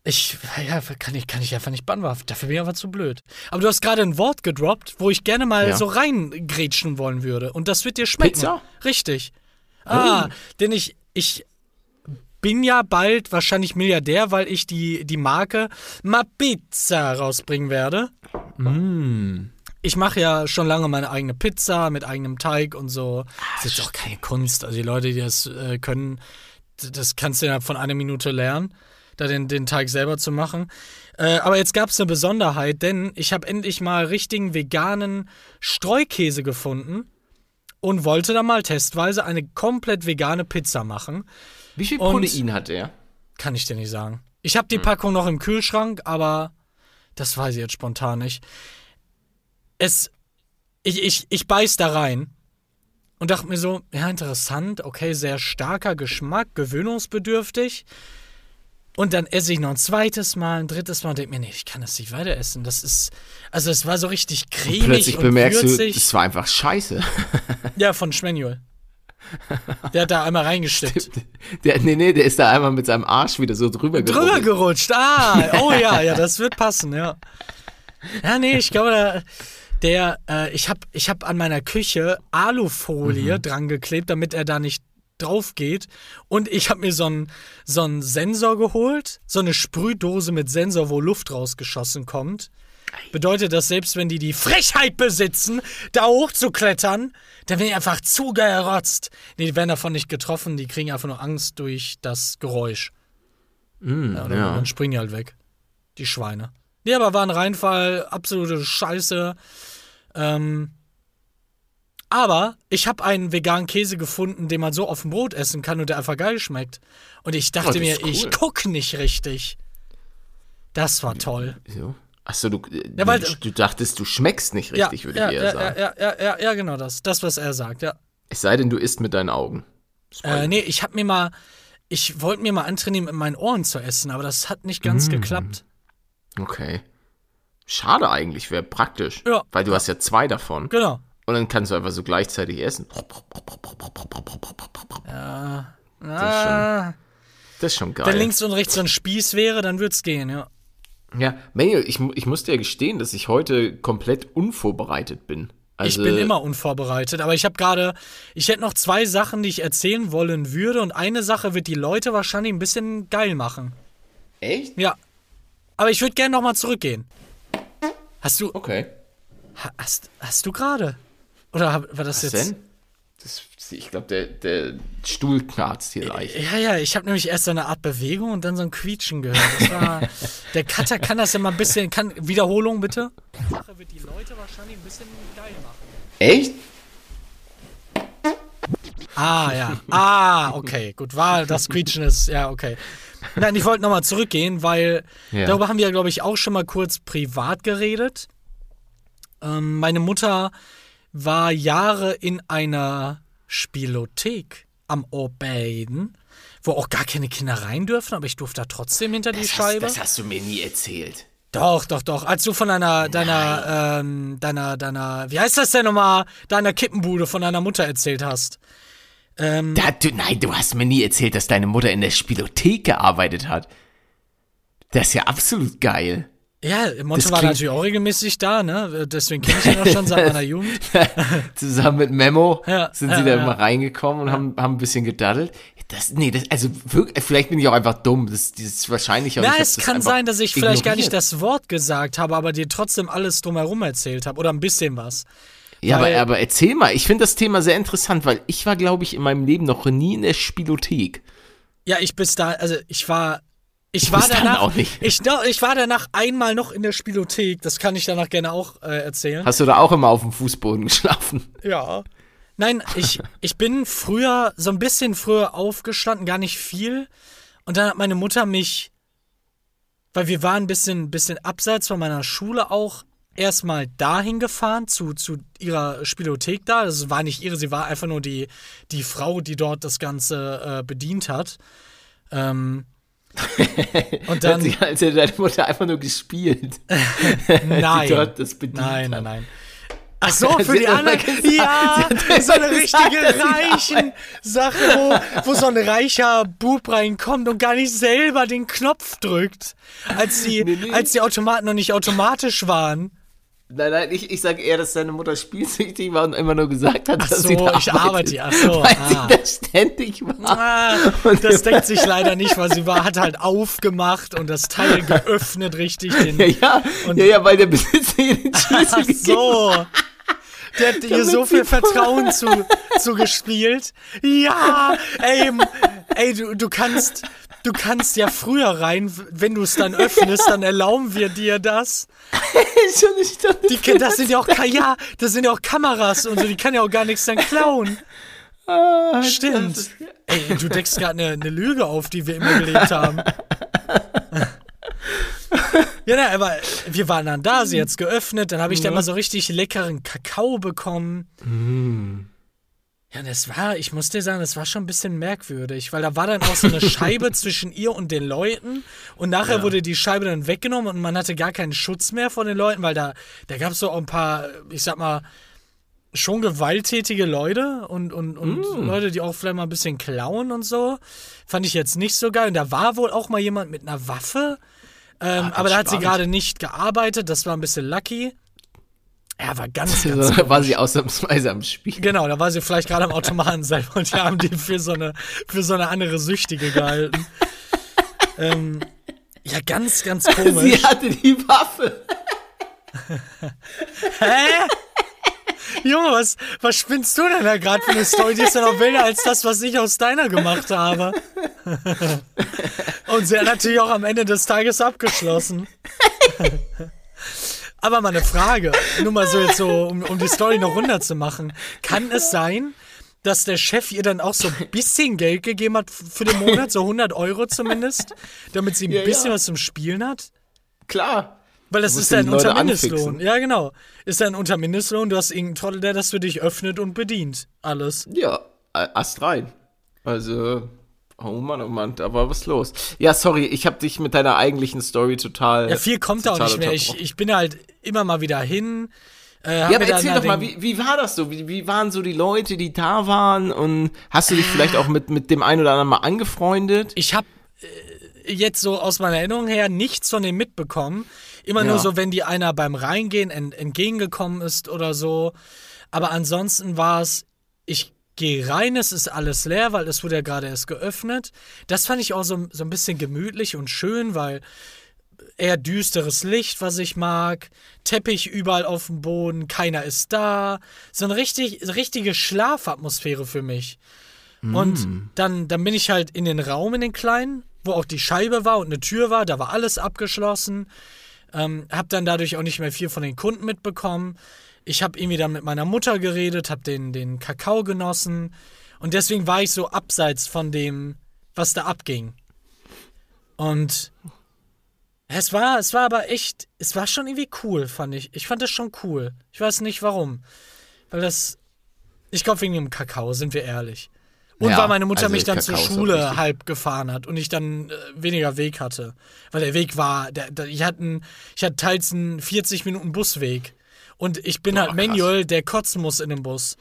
Speaker 1: ich, ja, kann ich, kann ich einfach nicht beantworten. Dafür bin ich einfach zu blöd. Aber du hast gerade ein Wort gedroppt, wo ich gerne mal
Speaker 2: Ja.
Speaker 1: so reingrätschen wollen würde. Und das wird dir schmecken.
Speaker 2: Pizza?
Speaker 1: Richtig. Ah, denn ich, ich bin ja bald wahrscheinlich Milliardär, weil ich die, die Marke Ma Pizza rausbringen werde. Ich mache ja schon lange meine eigene Pizza mit eigenem Teig und so. Das ist jetzt auch keine Kunst. Also die Leute, die das äh, können, das kannst du innerhalb von einer Minute lernen, da den, den Teig selber zu machen. Äh, aber jetzt gab es eine Besonderheit, denn ich habe endlich mal richtigen veganen Streukäse gefunden und wollte da mal testweise eine komplett vegane Pizza machen.
Speaker 2: Wie viel
Speaker 1: und-
Speaker 2: Protein hat der?
Speaker 1: Kann ich dir nicht sagen. Ich habe die Packung noch im Kühlschrank, aber das weiß ich jetzt spontan nicht. Es. Ich, ich, ich beiß da rein und dachte mir so, ja, interessant, okay, sehr starker Geschmack, gewöhnungsbedürftig. Und dann esse ich noch ein zweites Mal, ein drittes Mal und denke mir, nee, ich kann das nicht weiter essen. Das ist, also es war so richtig cremig
Speaker 2: Plötzlich
Speaker 1: und
Speaker 2: bemerkst
Speaker 1: würzig.
Speaker 2: du, das war einfach scheiße.
Speaker 1: ja, von Schmanuel. Der hat da einmal reingestippt.
Speaker 2: Der, nee, nee, der ist da einmal mit seinem Arsch wieder so drüber
Speaker 1: Drüber
Speaker 2: gerubbelt.
Speaker 1: gerutscht. Ah, oh ja, ja, das wird passen, ja. Ja, nee, ich glaube, der, der äh, ich habe ich hab an meiner Küche Alufolie dran geklebt, damit er da nicht drauf geht. Und ich habe mir so einen so einen Sensor geholt, so eine Sprühdose mit Sensor, wo Luft rausgeschossen kommt. bedeutet das, selbst wenn die die Frechheit besitzen, da hochzuklettern, dann werden die einfach zugerotzt. Nee, die werden davon nicht getroffen, die kriegen einfach nur Angst durch das Geräusch.
Speaker 2: Mm,
Speaker 1: Ja, dann,
Speaker 2: ja.
Speaker 1: dann springen die halt weg. Die Schweine. Nee, aber war ein Reinfall, absolute Scheiße. Ähm, aber ich habe einen veganen Käse gefunden, den man so auf dem Brot essen kann und der einfach geil schmeckt. Und ich dachte
Speaker 2: Oh,
Speaker 1: mir,
Speaker 2: cool.
Speaker 1: ich guck nicht richtig. Das war toll.
Speaker 2: So. Achso, du, äh,
Speaker 1: Ja, weil-
Speaker 2: du, du dachtest, du schmeckst nicht richtig, würde
Speaker 1: ja,
Speaker 2: ich eher
Speaker 1: ja,
Speaker 2: sagen.
Speaker 1: ja, ja, ja, ja, genau das. Das, was er sagt, ja.
Speaker 2: Es sei denn, du isst mit deinen Augen.
Speaker 1: Äh, nee, ich hab mir mal, ich wollte mir mal antrainieren, mit meinen Ohren zu essen, aber das hat nicht ganz
Speaker 2: Mm.
Speaker 1: geklappt.
Speaker 2: Okay. Schade eigentlich, wäre praktisch.
Speaker 1: Ja.
Speaker 2: Weil du hast ja zwei davon.
Speaker 1: Genau.
Speaker 2: Und dann kannst du einfach so gleichzeitig essen.
Speaker 1: Ah,
Speaker 2: Das ist schon geil.
Speaker 1: wenn links und rechts so ein Spieß wäre, dann wird's gehen, ja.
Speaker 2: Ja, Manuel, ich, ich muss dir gestehen, dass ich heute komplett unvorbereitet bin. Also,
Speaker 1: ich bin immer unvorbereitet, aber ich habe gerade, ich hätte noch zwei Sachen, die ich erzählen wollen würde und eine Sache wird die Leute wahrscheinlich ein bisschen geil machen.
Speaker 2: Echt?
Speaker 1: Ja. Aber ich würde gerne nochmal zurückgehen. Hast du,
Speaker 2: Okay.
Speaker 1: ha- hast, hast du gerade? Oder war das
Speaker 2: Was
Speaker 1: jetzt?
Speaker 2: denn? Das, ich glaube, der, der Stuhl knarzt hier leicht.
Speaker 1: Ja, ja, ich habe nämlich erst so eine Art Bewegung und dann so ein Quietschen gehört. Das war, der Cutter kann das ja mal ein bisschen, kann, Wiederholung bitte? Die Sache wird die Leute wahrscheinlich ein bisschen geil machen.
Speaker 2: Echt?
Speaker 1: Ah, ja. Ah, okay. Gut, war das Quietschen ist, ja, okay. Nein, ich wollte nochmal zurückgehen, weil
Speaker 2: Ja.
Speaker 1: darüber haben wir, glaube ich, auch schon mal kurz privat geredet. Ähm, meine Mutter war Jahre in einer Spielothek am Oberbaden, wo auch gar keine Kinder rein dürfen, aber ich durfte da trotzdem hinter die
Speaker 2: Das
Speaker 1: Scheibe.
Speaker 2: hast, das hast du mir nie erzählt.
Speaker 1: Doch, doch, doch. Als du von deiner, deiner, ähm, deiner, deiner, wie heißt das denn nochmal, deiner Kippenbude von deiner Mutter erzählt hast. Ähm,
Speaker 2: Da, du, nein, du hast mir nie erzählt, dass deine Mutter in der Spielothek gearbeitet hat. Das ist ja absolut geil.
Speaker 1: Ja, Monte war natürlich auch regelmäßig da, ne? Deswegen kenne ich ihn auch schon seit meiner Jugend.
Speaker 2: Zusammen mit Memo
Speaker 1: Ja,
Speaker 2: sind
Speaker 1: ja,
Speaker 2: sie da
Speaker 1: ja.
Speaker 2: mal reingekommen und haben, haben ein bisschen gedaddelt. Das, nee, das, also vielleicht bin ich auch einfach dumm. Das, das ist wahrscheinlich auch
Speaker 1: Na, es kann sein, dass ich vielleicht gar nicht
Speaker 2: ignoriert.
Speaker 1: das Wort gesagt habe, aber dir trotzdem alles drumherum erzählt habe. Oder ein bisschen was.
Speaker 2: Ja, aber, aber erzähl mal. Ich finde das Thema sehr interessant, weil ich war, glaube ich, in meinem Leben noch nie in der Spielothek.
Speaker 1: Ja, ich bis da, also ich war. Ich war danach.
Speaker 2: auch nicht.
Speaker 1: Ich, ich war danach einmal noch in der Spielothek. Das kann ich danach gerne auch äh, erzählen.
Speaker 2: Hast du da auch immer auf dem Fußboden geschlafen?
Speaker 1: Ja. Nein, ich, ich bin früher, so ein bisschen früher aufgestanden, gar nicht viel. Und dann hat meine Mutter mich, weil wir waren ein bisschen, bisschen abseits von meiner Schule auch, erstmal dahin gefahren, zu, zu ihrer Spielothek da. Das war nicht ihre, sie war einfach nur die, die Frau, die dort das Ganze äh, bedient hat. Ähm, und dann.
Speaker 2: sich als hätte deine Mutter einfach nur gespielt.
Speaker 1: Nein. nein, nein, nein. Ach so, für die anderen. ja, so eine richtige reichen Sache, wo, wo so ein reicher Bub reinkommt und gar nicht selber den Knopf drückt, als die,
Speaker 2: Nee, nee.
Speaker 1: als die Automaten noch nicht automatisch waren.
Speaker 2: Nein, nein, ich, ich sage eher, dass deine Mutter spielsüchtig war und immer nur gesagt hat,
Speaker 1: Ach
Speaker 2: dass
Speaker 1: so,
Speaker 2: sie da
Speaker 1: ich arbeite, ach so,
Speaker 2: weil
Speaker 1: ah.
Speaker 2: sie da ständig war.
Speaker 1: Ah, das deckt sich leider nicht, weil sie war, hat halt aufgemacht und das Teil geöffnet richtig. Den,
Speaker 2: Ja, ja,
Speaker 1: Und-
Speaker 2: ja, ja, weil der Besitzer ihr den Schlüssel
Speaker 1: Ach so. Der hat ihr so viel Vertrauen zu, zugespielt. Ja, ey, ey, du, du kannst, du kannst ja früher rein, wenn du es dann öffnest, dann erlauben wir dir das.
Speaker 2: hat.
Speaker 1: Die, das sind ja auch, ja, das sind ja auch Kameras und so, die kann ja auch gar nichts dann klauen.
Speaker 2: Ah,
Speaker 1: Stimmt. Ey, du deckst gerade eine, eine Lüge auf, die wir immer gelebt haben. Ja, na, aber wir waren dann da, sie hat's geöffnet, dann habe ich da mal so richtig leckeren Kakao bekommen. Ja, das war, ich muss dir sagen, das war schon ein bisschen merkwürdig, weil da war dann auch so eine Scheibe zwischen ihr und den Leuten und nachher wurde die Scheibe dann weggenommen und man hatte gar keinen Schutz mehr von den Leuten, weil da, da gab es so auch ein paar, ich sag mal, schon gewalttätige Leute und, und, und Leute, die auch vielleicht mal ein bisschen klauen und so. Fand ich jetzt nicht so geil. Und da war wohl auch mal jemand mit einer Waffe. Ähm, aber da hat sie gerade nicht gearbeitet. Das war ein bisschen lucky. Ja, war ganz, ganz
Speaker 2: Da war sie ausnahmsweise am Spiel.
Speaker 1: Genau, da war sie vielleicht gerade am Automaten selber und die haben die für so eine, für so eine andere Süchtige gehalten. ähm, ja, ganz, ganz komisch.
Speaker 2: Sie hatte die Waffe.
Speaker 1: Hä? Junge, was, was spinnst du denn da gerade für eine Story? Die ist ja noch wilder als das, was ich aus deiner gemacht habe. Und sie hat natürlich auch am Ende des Tages abgeschlossen. Aber mal eine Frage, nur mal so jetzt so, um, um die Story noch runterzumachen. Kann es sein, dass der Chef ihr dann auch so ein bisschen Geld gegeben hat für den Monat, so 100 Euro zumindest, damit sie ein
Speaker 2: Ja,
Speaker 1: bisschen
Speaker 2: ja.
Speaker 1: was zum Spielen hat?
Speaker 2: Klar.
Speaker 1: Weil das ist
Speaker 2: Leute
Speaker 1: Untermindestlohn.
Speaker 2: anfixen.
Speaker 1: Ja, genau. Ist ein Untermindestlohn, du hast irgendeinen Trottel, der das für dich öffnet und bedient. Alles.
Speaker 2: Ja, Ast rein. Also, oh Mann, oh Mann, da war was los. Ja, sorry, ich habe dich mit deiner eigentlichen Story total.
Speaker 1: Ja, viel kommt da auch nicht mehr. Ich, ich bin halt immer mal wieder hin. Äh,
Speaker 2: Ja, aber erzähl doch mal, wie, wie war das so? Wie, wie waren so die Leute, die da waren? Und hast du dich vielleicht auch mit, mit dem einen oder anderen mal angefreundet?
Speaker 1: Ich habe äh, jetzt so aus meiner Erinnerung her nichts von dem mitbekommen. Immer nur
Speaker 2: Ja.
Speaker 1: so, wenn die einer beim Reingehen ent entgegengekommen ist oder so. Aber ansonsten war es, ich gehe rein, es ist alles leer, weil es wurde ja gerade erst geöffnet. Das fand ich auch so, so ein bisschen gemütlich und schön, weil eher düsteres Licht, was ich mag, Teppich überall auf dem Boden, keiner ist da. So eine richtig, richtige Schlafatmosphäre für mich. Und dann, dann bin ich halt in den Raum, in den kleinen, wo auch die Scheibe war und eine Tür war, da war alles abgeschlossen. Ähm, hab dann dadurch auch nicht mehr viel von den Kunden mitbekommen. Ich habe irgendwie dann mit meiner Mutter geredet, hab den, den Kakao genossen. Und deswegen war ich so abseits von dem, was da abging. Und es war, es war aber echt, es war schon irgendwie cool, fand ich. Ich fand das schon cool. Ich weiß nicht warum. Weil das, ich glaube wegen dem Kakao, sind wir ehrlich. Und
Speaker 2: Ja,
Speaker 1: weil meine Mutter
Speaker 2: also
Speaker 1: mich dann zur
Speaker 2: Kakao auch
Speaker 1: Schule halb gefahren hat und ich dann äh, weniger Weg hatte. Weil der Weg war, der, der, ich, hatte einen, ich hatte teils einen 40 Minuten Busweg. Und ich bin halt
Speaker 2: krass.
Speaker 1: Manual, der kotzen muss in dem Bus.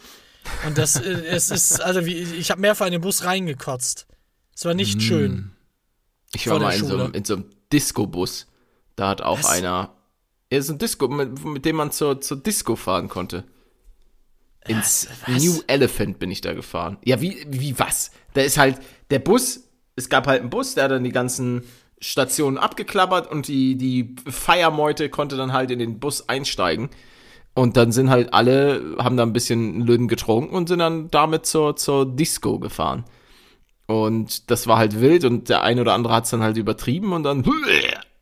Speaker 1: Und das äh, es ist, also wie, ich habe mehrfach in den Bus reingekotzt. Es war
Speaker 2: Mm.
Speaker 1: nicht schön.
Speaker 2: Ich war mal in so, einem- in so einem Disco-Bus. Da hat auch
Speaker 1: Was?
Speaker 2: einer. Ja, so ein Disco, mit, mit dem man zur, zur Disco fahren konnte. Ins
Speaker 1: was?
Speaker 2: New Elephant bin ich da gefahren. Ja, wie, wie was? Da ist halt der Bus, es gab halt einen Bus, der hat dann die ganzen Stationen abgeklappert und die, die Feiermeute konnte dann halt in den Bus einsteigen. Und dann sind halt alle, haben da ein bisschen Lüden getrunken und sind dann damit zur, zur Disco gefahren. Und das war halt wild und der eine oder andere hat es dann halt übertrieben und dann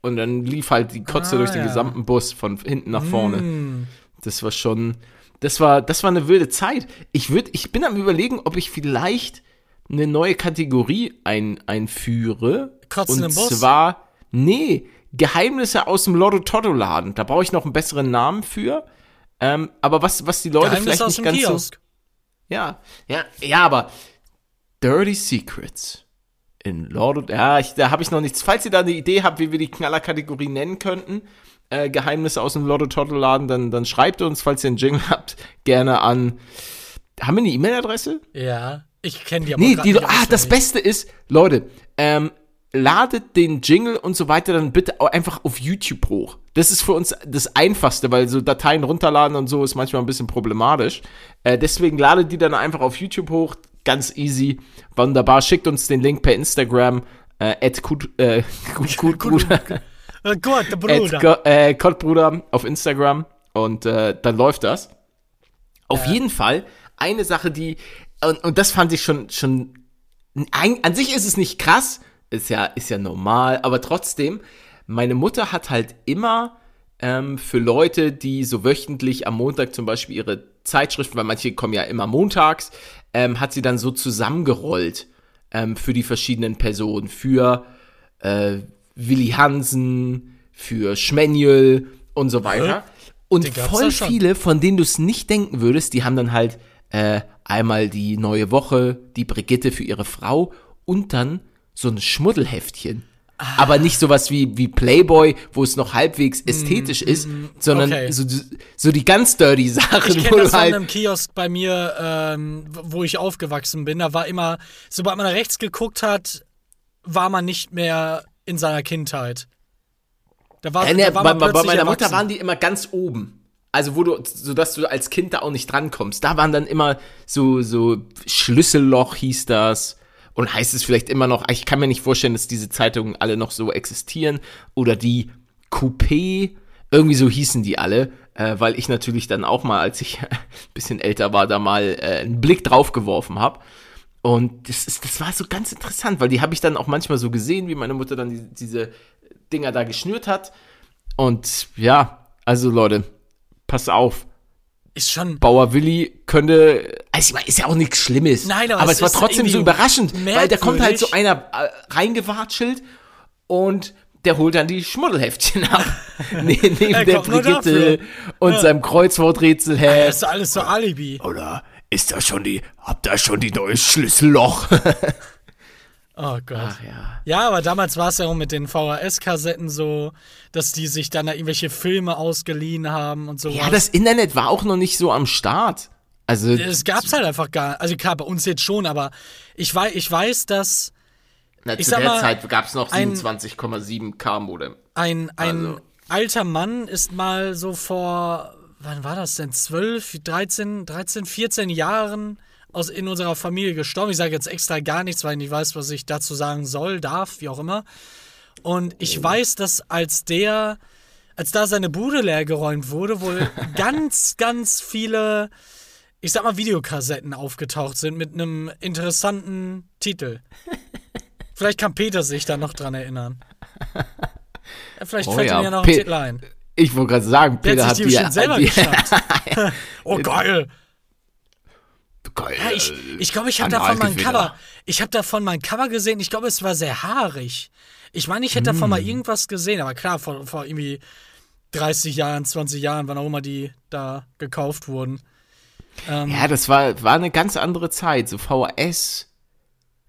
Speaker 2: und dann lief halt die Kotze
Speaker 1: Ah,
Speaker 2: durch den
Speaker 1: ja.
Speaker 2: gesamten Bus von hinten nach vorne.
Speaker 1: Mm.
Speaker 2: Das war schon, das war, das war eine wilde Zeit. Ich würde, ich bin am überlegen, ob ich vielleicht eine neue Kategorie ein, einführe.
Speaker 1: Kotzen
Speaker 2: und
Speaker 1: im Bus?
Speaker 2: zwar, nee, Geheimnisse aus dem Lotto-Totto-Laden. Da brauche ich noch einen besseren Namen für. Ähm, aber was, was die Leute
Speaker 1: Geheimnis
Speaker 2: vielleicht nicht ganz so
Speaker 1: Kiosk.
Speaker 2: ja, ja, ja, aber Dirty Secrets in Lord of, ja, ich, da habe ich noch nichts. Falls ihr da eine Idee habt, wie wir die Knallerkategorie nennen könnten, äh, Geheimnisse aus dem Lotto Totto Laden, dann, dann schreibt uns, falls ihr einen Jingle habt, gerne an. Haben wir eine E-Mail-Adresse?
Speaker 1: Ja, ich kenne die aber
Speaker 2: Nee, die, ah, das. Beste ist, Leute, ähm, ladet den Jingle und so weiter dann bitte auch einfach auf YouTube hoch. Das ist für uns das Einfachste, weil so Dateien runterladen und so ist manchmal ein bisschen problematisch. Äh, deswegen ladet die dann einfach auf YouTube hoch. Ganz easy. Wunderbar. Schickt uns den Link per Instagram. Äh, at Kut, äh, Kut, Kut, Bruder.
Speaker 1: Äh, Gut, der Bruder.
Speaker 2: Äh, Kottbruder auf Instagram. Und äh, dann läuft das. Auf jeden Fall eine Sache, die, und, und das fand ich schon, schon, ein, an sich ist es nicht krass, ist ja, ist ja normal, aber trotzdem, meine Mutter hat halt immer ähm, für Leute, die so wöchentlich am Montag zum Beispiel ihre Zeitschriften, weil manche kommen ja immer montags, ähm, hat sie dann so zusammengerollt ähm, für die verschiedenen Personen, für äh, Willi Hansen, für Schmenjel und so weiter. Und voll viele, von denen du es nicht denken würdest, die haben dann halt äh, einmal die neue Woche, die Brigitte für ihre Frau und dann so ein Schmuddelheftchen. Aber nicht sowas wie, wie Playboy, wo es noch halbwegs ästhetisch ist, sondern
Speaker 1: Mm, okay.
Speaker 2: so, so die ganz dirty Sachen,
Speaker 1: Ich kenne das von
Speaker 2: halt.
Speaker 1: einem Kiosk bei mir, ähm, wo ich aufgewachsen bin. Da war immer, sobald man rechts geguckt hat, war man nicht mehr in seiner Kindheit. Da war,
Speaker 2: Äh, ne,
Speaker 1: da war
Speaker 2: bei,
Speaker 1: man
Speaker 2: bei
Speaker 1: plötzlich
Speaker 2: meiner Mutter
Speaker 1: erwachsen.
Speaker 2: waren die immer ganz oben. Also wo du, sodass du als Kind da auch nicht drankommst. Da waren dann immer so, so Schlüsselloch hieß das. Und heißt es vielleicht immer noch, ich kann mir nicht vorstellen, dass diese Zeitungen alle noch so existieren. Oder die Coupé, irgendwie so hießen die alle. äh, weil ich natürlich dann auch mal, als ich ein bisschen älter war, da mal äh, einen Blick drauf geworfen habe. Und das, ist, das war so ganz interessant, weil die habe ich dann auch manchmal so gesehen, wie meine Mutter dann die, diese Dinger da geschnürt hat. Und ja, also Leute, pass auf.
Speaker 1: Ist schon.
Speaker 2: Bauer Willi könnte, also ist ja auch nichts Schlimmes.
Speaker 1: Nein, aber
Speaker 2: aber
Speaker 1: es
Speaker 2: es war
Speaker 1: ist
Speaker 2: trotzdem so überraschend, weil da kommt halt so
Speaker 1: merkwürdig.
Speaker 2: einer äh, reingewatschelt und der holt dann die Schmuddelheftchen ab. Ne- Neben
Speaker 1: Er
Speaker 2: der Brigitte und
Speaker 1: Ja.
Speaker 2: seinem
Speaker 1: Das
Speaker 2: Kreuzworträtselheft.
Speaker 1: ist alles so Alibi.
Speaker 2: Oder ist da schon die, habt da schon die neue Schlüsselloch?
Speaker 1: Oh Gott.
Speaker 2: Ach ja.
Speaker 1: Ja, aber damals war es ja auch mit den VHS-Kassetten so, dass die sich dann da irgendwelche Filme ausgeliehen haben und sowas.
Speaker 2: Ja, das Internet war auch noch nicht so am Start. Also,
Speaker 1: das gab's halt einfach gar Also klar, bei uns jetzt schon, aber ich weiß, ich weiß, dass
Speaker 2: na,
Speaker 1: ich
Speaker 2: zu
Speaker 1: sag
Speaker 2: der
Speaker 1: mal,
Speaker 2: Zeit gab es noch
Speaker 1: ein-
Speaker 2: 27,7 K-Modem.
Speaker 1: ein, ein
Speaker 2: Also.
Speaker 1: alter Mann ist mal so vor, wann war das denn? 12, 13, 13, 14 Jahren aus, in unserer Familie gestorben. Ich sage jetzt extra gar nichts, weil ich nicht weiß, was ich dazu sagen soll, darf, wie auch immer. Und ich weiß, dass als der, als da seine Bude leer geräumt wurde, wohl ganz, ganz viele, ich sag mal, Videokassetten aufgetaucht sind mit einem interessanten Titel. Vielleicht kann Peter sich da noch dran erinnern. Vielleicht
Speaker 2: Oh
Speaker 1: fällt
Speaker 2: ja,
Speaker 1: ihm ja noch ein Titel ein.
Speaker 2: Ich wollte gerade sagen, Peter
Speaker 1: hat
Speaker 2: hat
Speaker 1: die bestimmt selber
Speaker 2: die,
Speaker 1: geschnappt. oh, geil.
Speaker 2: Geil,
Speaker 1: Ja, ich
Speaker 2: äh,
Speaker 1: ich glaube, ich habe davon mal ein. Cover. Ich habe davon mal ein Cover gesehen. Ich glaube, es war sehr haarig. Ich meine, ich hätte davon
Speaker 2: Hm.
Speaker 1: mal irgendwas gesehen, aber klar, vor, vor irgendwie 30 Jahren, 20 Jahren, wann auch immer die da gekauft wurden. Ähm,
Speaker 2: Ja, das war, war eine ganz andere Zeit. So VHS,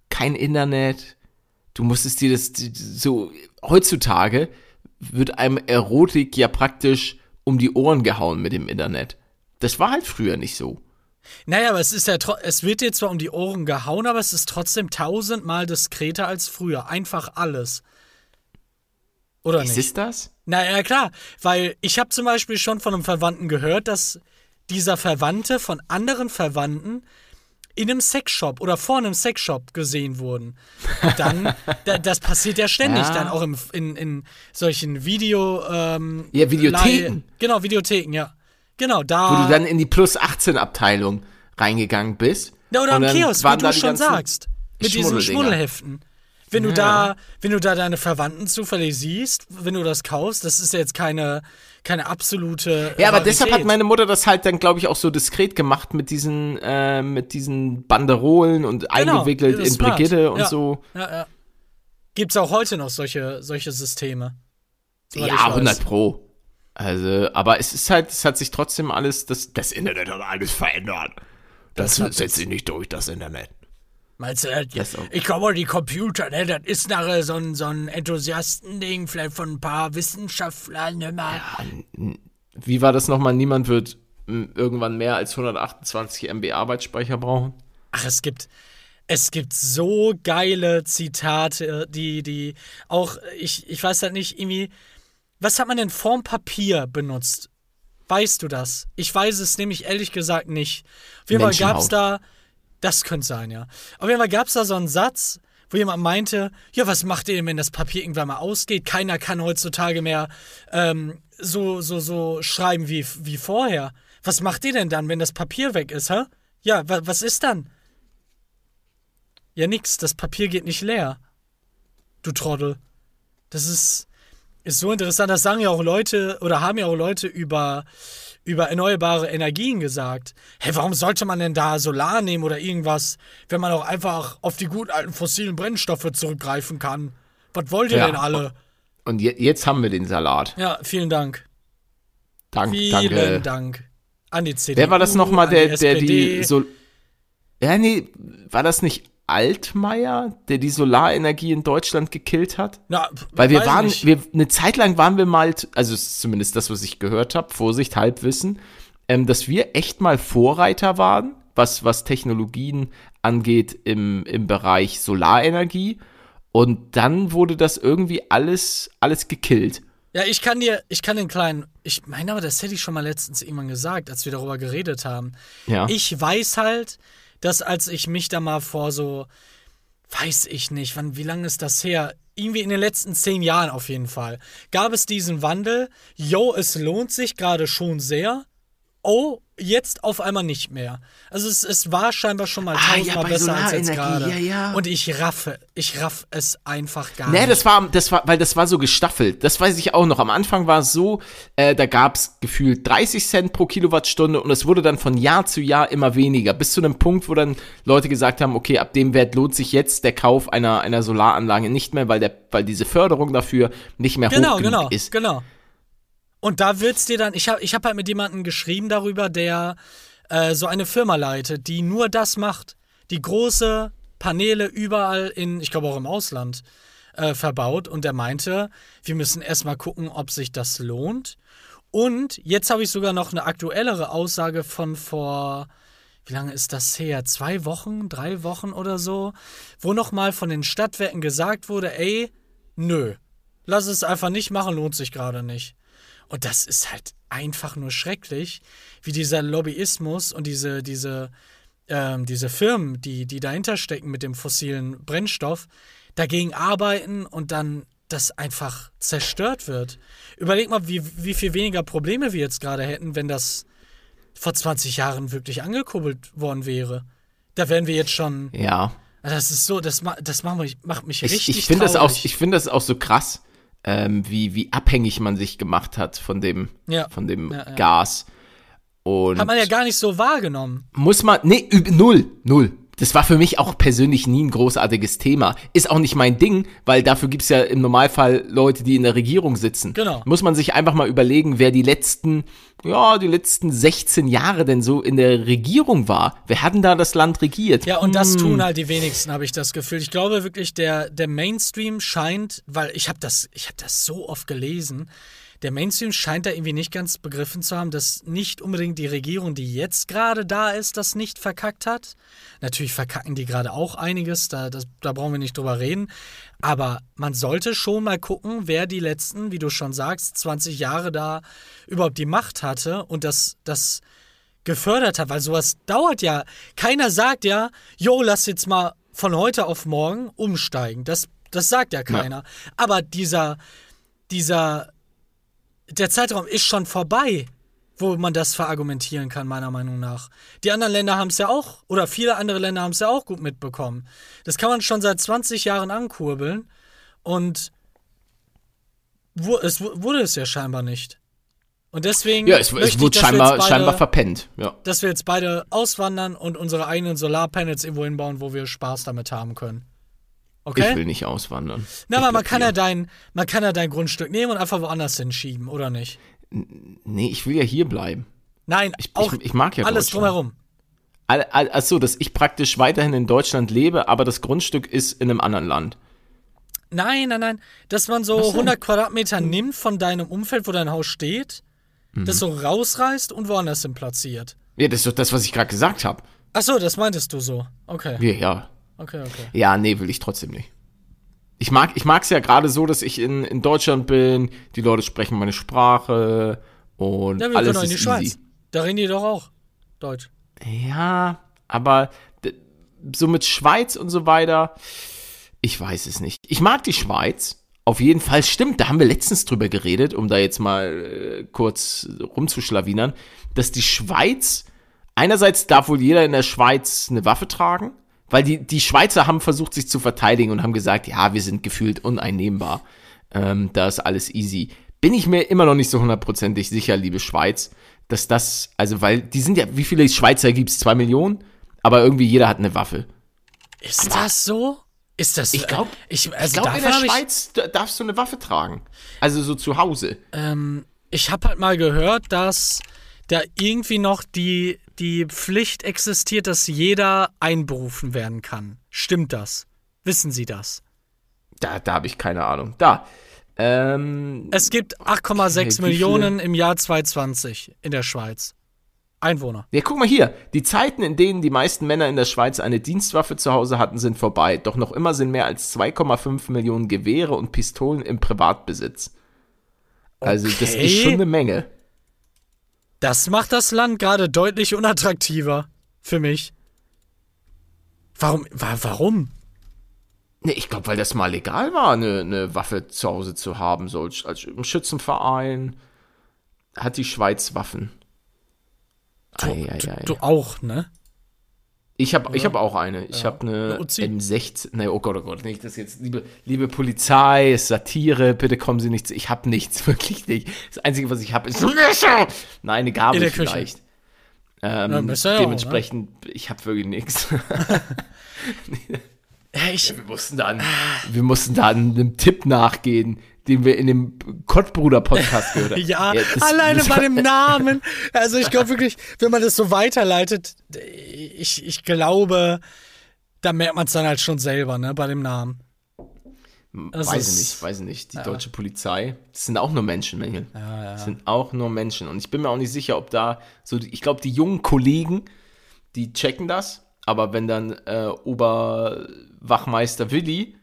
Speaker 2: kein Internet. Du musstest dir das so. Heutzutage wird einem Erotik ja praktisch um die Ohren gehauen mit dem Internet. Das war halt früher nicht so.
Speaker 1: Naja, aber es ist ja es wird dir zwar um die Ohren gehauen, aber es ist trotzdem tausendmal diskreter als früher. Einfach alles. Oder
Speaker 2: Ist
Speaker 1: nicht?
Speaker 2: es das?
Speaker 1: Naja, klar, weil ich habe zum Beispiel schon von einem Verwandten gehört, dass dieser Verwandte von anderen Verwandten in einem Sexshop oder vor einem Sexshop gesehen wurden. Und dann, da, das passiert ja ständig,
Speaker 2: Ja.
Speaker 1: dann auch im, in, in solchen Video... Ähm,
Speaker 2: Ja, Videotheken.
Speaker 1: Leih- Genau, Videotheken, ja. Genau, da...
Speaker 2: Wo du dann in die Plus 18 Abteilung reingegangen bist.
Speaker 1: Ja, oder am Kiosk, wie du schon sagst. Mit diesen. Schmuddelheften. Wenn du da, wenn du da deine Verwandten zufällig siehst, wenn du das kaufst, das ist ja jetzt keine, keine absolute.
Speaker 2: Ja, aber
Speaker 1: Rarität.
Speaker 2: deshalb hat meine Mutter das halt dann, glaube ich, auch so diskret gemacht mit diesen, äh, mit diesen Banderolen und
Speaker 1: Genau,
Speaker 2: eingewickelt in
Speaker 1: smart.
Speaker 2: Brigitte und
Speaker 1: Ja.
Speaker 2: so.
Speaker 1: Ja, ja. Gibt's auch heute noch solche, solche Systeme?
Speaker 2: Ja,
Speaker 1: weiß.
Speaker 2: 100 Pro. Also, aber es ist halt, es hat sich trotzdem alles, das, das Internet hat alles verändert. Das,
Speaker 1: Das
Speaker 2: setzt sich nicht durch, das Internet.
Speaker 1: Meinst du, das,
Speaker 2: Das auch.
Speaker 1: ich glaube, die Computer, ne, das ist nachher so ein, so ein Enthusiastending, vielleicht von ein paar Wissenschaftlern, ne, mal.
Speaker 2: Wie war das nochmal? Niemand wird irgendwann mehr als 128 MB Arbeitsspeicher brauchen.
Speaker 1: Ach, es gibt, es gibt so geile Zitate, die, die auch, ich, ich weiß halt nicht, irgendwie, was hat man denn vorm Papier benutzt? Weißt du das? Ich weiß es nämlich ehrlich gesagt nicht. Auf jeden Fall gab es da, das könnte sein, ja. Auf jeden Fall gab es da so einen Satz, wo jemand meinte, ja, was macht ihr denn, wenn das Papier irgendwann mal ausgeht? Keiner kann heutzutage mehr ähm, so, so, so schreiben wie, wie vorher. Was macht ihr denn dann, wenn das Papier weg ist, hä? Ja, wa was ist dann? Ja, nix, das Papier geht nicht leer. Du Trottel. Das ist, ist so interessant, das sagen ja auch Leute oder haben ja auch Leute über, über erneuerbare Energien gesagt. Hey, warum sollte man denn da Solar nehmen oder irgendwas, wenn man auch einfach auf die guten alten fossilen Brennstoffe zurückgreifen kann? Was wollt ihr
Speaker 2: Ja.
Speaker 1: denn alle?
Speaker 2: Und je, jetzt haben wir den Salat.
Speaker 1: Ja, vielen Dank.
Speaker 2: Dank,
Speaker 1: Vielen
Speaker 2: danke.
Speaker 1: Dank. An die CDU,
Speaker 2: Wer war das nochmal, der, der die so. Ja, nee, war das nicht Altmaier, der die Solarenergie in Deutschland gekillt hat?
Speaker 1: Na,
Speaker 2: Weil wir waren,
Speaker 1: nicht.
Speaker 2: wir, eine Zeit lang waren wir mal, also zumindest das, was ich gehört habe, Vorsicht, Halbwissen, ähm, dass wir echt mal Vorreiter waren, was, was Technologien angeht im, im Bereich Solarenergie. Und dann wurde das irgendwie alles, alles gekillt.
Speaker 1: Ja, ich kann dir, ich kann den kleinen, ich meine aber, das hätte ich schon mal letztens irgendwann gesagt, als wir darüber geredet haben.
Speaker 2: Ja.
Speaker 1: Ich weiß halt, dass als ich mich da mal vor so, weiß ich nicht, wann, wie lange ist das her, irgendwie in den letzten zehn Jahren auf jeden Fall, gab es diesen Wandel. Yo, es lohnt sich gerade schon sehr. Oh, jetzt auf einmal nicht mehr. Also es, es war scheinbar schon mal
Speaker 2: Ah, ja,
Speaker 1: tausendmal
Speaker 2: bei
Speaker 1: besser als jetzt
Speaker 2: Solarenergie,
Speaker 1: gerade.
Speaker 2: ja, ja.
Speaker 1: Und ich raffe, ich raff es einfach gar
Speaker 2: Nee,
Speaker 1: nicht.
Speaker 2: das war, das war, weil das war so gestaffelt. Das weiß ich auch noch. Am Anfang war es so, äh, da gab's gefühlt 30 Cent pro Kilowattstunde und es wurde dann von Jahr zu Jahr immer weniger. Bis zu einem Punkt, wo dann Leute gesagt haben, okay, ab dem Wert lohnt sich jetzt der Kauf einer, einer Solaranlage nicht mehr, weil der, weil diese Förderung dafür nicht mehr
Speaker 1: genau,
Speaker 2: hoch genug
Speaker 1: genau,
Speaker 2: ist.
Speaker 1: genau. Und da wird's dir dann, ich habe ich hab halt mit jemandem geschrieben darüber, der äh, so eine Firma leitet, die nur das macht. Die große Paneele überall in, ich glaube auch im Ausland, äh, verbaut. Und der meinte, wir müssen erstmal gucken, ob sich das lohnt. Und jetzt habe ich sogar noch eine aktuellere Aussage von vor, wie lange ist das her? Zwei Wochen, drei Wochen oder so, wo nochmal von den Stadtwerken gesagt wurde, ey, nö, lass es einfach nicht machen, lohnt sich gerade nicht. Und das ist halt einfach nur schrecklich, wie dieser Lobbyismus und diese, diese, ähm, diese Firmen, die, die dahinter stecken mit dem fossilen Brennstoff, dagegen arbeiten und dann das einfach zerstört wird. Überleg mal, wie, wie viel weniger Probleme wir jetzt gerade hätten, wenn das vor 20 Jahren wirklich angekurbelt worden wäre. Da wären wir jetzt schon.
Speaker 2: Ja.
Speaker 1: Das ist so, das, ma- das macht mich, macht mich
Speaker 2: Ich,
Speaker 1: richtig
Speaker 2: ich finde das auch,
Speaker 1: traurig.
Speaker 2: ich finde das auch so krass, ähm, wie, wie abhängig man sich gemacht hat von dem,
Speaker 1: Ja.
Speaker 2: von dem
Speaker 1: Ja, ja.
Speaker 2: Gas. Und
Speaker 1: Hat man ja gar nicht so wahrgenommen.
Speaker 2: muss man, nee, null, null. Das war für mich auch persönlich nie ein großartiges Thema. Ist auch nicht mein Ding, weil dafür gibt's ja im Normalfall Leute, die in der Regierung sitzen.
Speaker 1: Genau.
Speaker 2: Muss man sich einfach mal überlegen, wer die letzten, ja, die letzten 16 Jahre denn so in der Regierung war. Wer hat denn da das Land regiert?
Speaker 1: Ja, und
Speaker 2: Hm.
Speaker 1: das tun halt die wenigsten, habe ich das Gefühl. Ich glaube wirklich, der, der Mainstream scheint, weil ich habe das, ich habe das so oft gelesen, der Mainstream scheint da irgendwie nicht ganz begriffen zu haben, dass nicht unbedingt die Regierung, die jetzt gerade da ist, das nicht verkackt hat. Natürlich verkacken die gerade auch einiges, da, das, da brauchen wir nicht drüber reden. Aber man sollte schon mal gucken, wer die letzten, wie du schon sagst, 20 Jahre da überhaupt die Macht hatte und das, das gefördert hat, weil sowas dauert ja. Keiner sagt ja, jo, lass jetzt mal von heute auf morgen umsteigen. Das, das sagt ja keiner. Aber dieser, dieser, der Zeitraum ist schon vorbei, wo man das verargumentieren kann, meiner Meinung nach. Die anderen Länder haben es ja auch, oder viele andere Länder haben es ja auch gut mitbekommen. Das kann man schon seit 20 Jahren ankurbeln und es wu- wurde es ja scheinbar nicht. Und deswegen.
Speaker 2: Ja, es,
Speaker 1: möchte
Speaker 2: es
Speaker 1: ich,
Speaker 2: wurde
Speaker 1: wir
Speaker 2: scheinbar,
Speaker 1: beide-
Speaker 2: scheinbar verpennt. Ja.
Speaker 1: dass wir jetzt beide auswandern und unsere eigenen Solarpanels irgendwo hinbauen, wo wir Spaß damit haben können. Okay?
Speaker 2: Ich will nicht auswandern.
Speaker 1: Na, aber man kann ja dein, man kann ja dein Grundstück nehmen und einfach woanders hinschieben, oder nicht?
Speaker 2: Nee, ich will ja hier bleiben.
Speaker 1: Nein,
Speaker 2: Ich,
Speaker 1: auch
Speaker 2: ich, ich mag ja
Speaker 1: alles drumherum.
Speaker 2: All, all, achso, dass ich praktisch weiterhin in Deutschland lebe, aber das Grundstück ist in einem anderen Land.
Speaker 1: Nein, nein, nein. Dass man so 100 Quadratmeter nimmt von deinem Umfeld, wo dein Haus steht,
Speaker 2: Mhm.
Speaker 1: das so rausreißt und woanders hin platziert.
Speaker 2: Ja, das ist doch das, was ich gerade gesagt habe.
Speaker 1: Ach so, das meintest du so. Okay,
Speaker 2: Ja, ja.
Speaker 1: Okay, okay.
Speaker 2: Ja, nee, will ich trotzdem nicht. Ich mag ich mag's ja gerade so, dass ich in, in Deutschland bin, die Leute sprechen meine Sprache und
Speaker 1: Ja, wir
Speaker 2: alles
Speaker 1: können auch in
Speaker 2: ist
Speaker 1: die Schweiz.
Speaker 2: easy.
Speaker 1: Da reden die doch auch Deutsch.
Speaker 2: Ja, aber so mit Schweiz und so weiter, ich weiß es nicht. Ich mag die Schweiz. Auf jeden Fall stimmt, da haben wir letztens drüber geredet, um da jetzt mal äh, kurz rumzuschlawinern, dass die Schweiz, einerseits darf wohl jeder in der Schweiz eine Waffe tragen, weil die, die Schweizer haben versucht, sich zu verteidigen und haben gesagt, ja, wir sind gefühlt uneinnehmbar. Ähm, da ist alles easy. Bin ich mir immer noch nicht so hundertprozentig sicher, liebe Schweiz, dass das, also weil, die sind ja, wie viele Schweizer gibt's? Zwei Millionen? Aber irgendwie jeder hat eine Waffe.
Speaker 1: Ist das so? Ist das
Speaker 2: Ich glaube,
Speaker 1: ich,
Speaker 2: ich
Speaker 1: also
Speaker 2: glaub, in der
Speaker 1: ich,
Speaker 2: Schweiz da- darfst du eine Waffe tragen. Also so zu Hause.
Speaker 1: ähm, ich habe halt mal gehört, dass da irgendwie noch die, die Pflicht existiert, dass jeder einberufen werden kann. Stimmt das? Wissen Sie das?
Speaker 2: Da, da habe ich keine Ahnung. Da. Ähm,
Speaker 1: Es gibt 8,6
Speaker 2: Okay,
Speaker 1: Millionen im Jahr 2020 in der Schweiz. Einwohner.
Speaker 2: ja, guck mal hier. Die Zeiten, in denen die meisten Männer in der Schweiz eine Dienstwaffe zu Hause hatten, sind vorbei. Doch noch immer sind mehr als 2,5 Millionen Gewehre und Pistolen im Privatbesitz. Also das
Speaker 1: Okay.
Speaker 2: ist schon eine Menge.
Speaker 1: Das macht das Land gerade deutlich unattraktiver für mich. Warum? Wa warum?
Speaker 2: Nee, ich glaube, weil das mal legal war, eine, eine Waffe zu Hause zu haben, so als als im Schützenverein hat die Schweiz Waffen.
Speaker 1: Du,
Speaker 2: Ei, ei, ei.
Speaker 1: du auch, ne?
Speaker 2: Ich habe hab auch eine. Ich habe eine
Speaker 1: Eine Uzi?
Speaker 2: M16. Nein, oh Gott, oh Gott, nicht das jetzt. Liebe, liebe Polizei, ist Satire, bitte kommen Sie nicht zu. Ich habe nichts, wirklich nicht. Das Einzige, was ich habe, ist Messer. Nein, eine Gabel vielleicht. Ähm,
Speaker 1: Ja, ja auch, ne?
Speaker 2: dementsprechend, ich habe wirklich nichts.
Speaker 1: Ja, ich,
Speaker 2: Wir mussten dann, wir mussten da einem Tipp nachgehen, den wir in dem Kottbruder-Podcast gehört haben.
Speaker 1: ja,
Speaker 2: das-
Speaker 1: alleine
Speaker 2: das-
Speaker 1: bei dem Namen. Also ich glaube wirklich, wenn man das so weiterleitet, ich, ich glaube, da merkt man es dann halt schon selber, ne, bei dem Namen. Das
Speaker 2: weiß ich nicht, weiß ich nicht. Die deutsche Polizei, das sind auch nur Menschen, Mängel. Das sind auch nur Menschen. Und ich bin mir auch nicht sicher, ob da so, ich glaube, die jungen Kollegen, die checken das. Aber wenn dann äh, Oberwachmeister Willi, ja,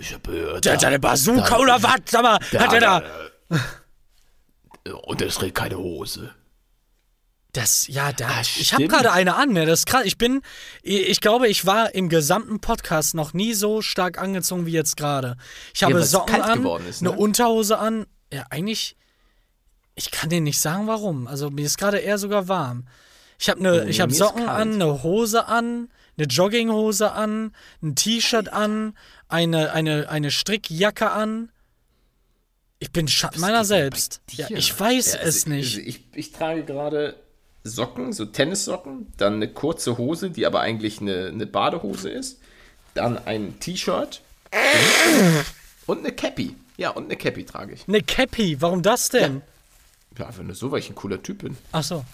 Speaker 2: ich hab gehört,
Speaker 1: Der hat
Speaker 2: da-
Speaker 1: eine Bazooka
Speaker 2: da-
Speaker 1: oder was? Sag mal, hat er da?
Speaker 2: Und es trägt keine Hose.
Speaker 1: Das, ja, da.
Speaker 2: Ah,
Speaker 1: ich habe gerade eine an, ne? Das ist krass. Ich bin, ich glaube, ich war im gesamten Podcast noch nie so stark angezogen wie jetzt gerade. Ich habe
Speaker 2: es
Speaker 1: Socken an,
Speaker 2: ist,
Speaker 1: eine
Speaker 2: ne?
Speaker 1: Unterhose an. Ja, eigentlich, ich kann dir nicht sagen, warum. Also mir ist gerade eher sogar warm. Ich habe ne,
Speaker 2: Oh,
Speaker 1: ich habe Socken an, eine Hose an, eine Jogginghose an, ein T-Shirt an, eine, eine, eine Strickjacke an. Ich bin Schatten meiner selbst. Ja, ich weiß
Speaker 2: Ja,
Speaker 1: es
Speaker 2: also,
Speaker 1: nicht.
Speaker 2: Also ich, ich trage gerade Socken, so Tennissocken, dann eine kurze Hose, die aber eigentlich eine, eine Badehose ist, dann ein T-Shirt und eine Cappy. Ja, und eine Cappy trage ich.
Speaker 1: Eine Cappy, warum das denn?
Speaker 2: Ja, einfach nur so, weil ich ein cooler Typ bin.
Speaker 1: Ach so.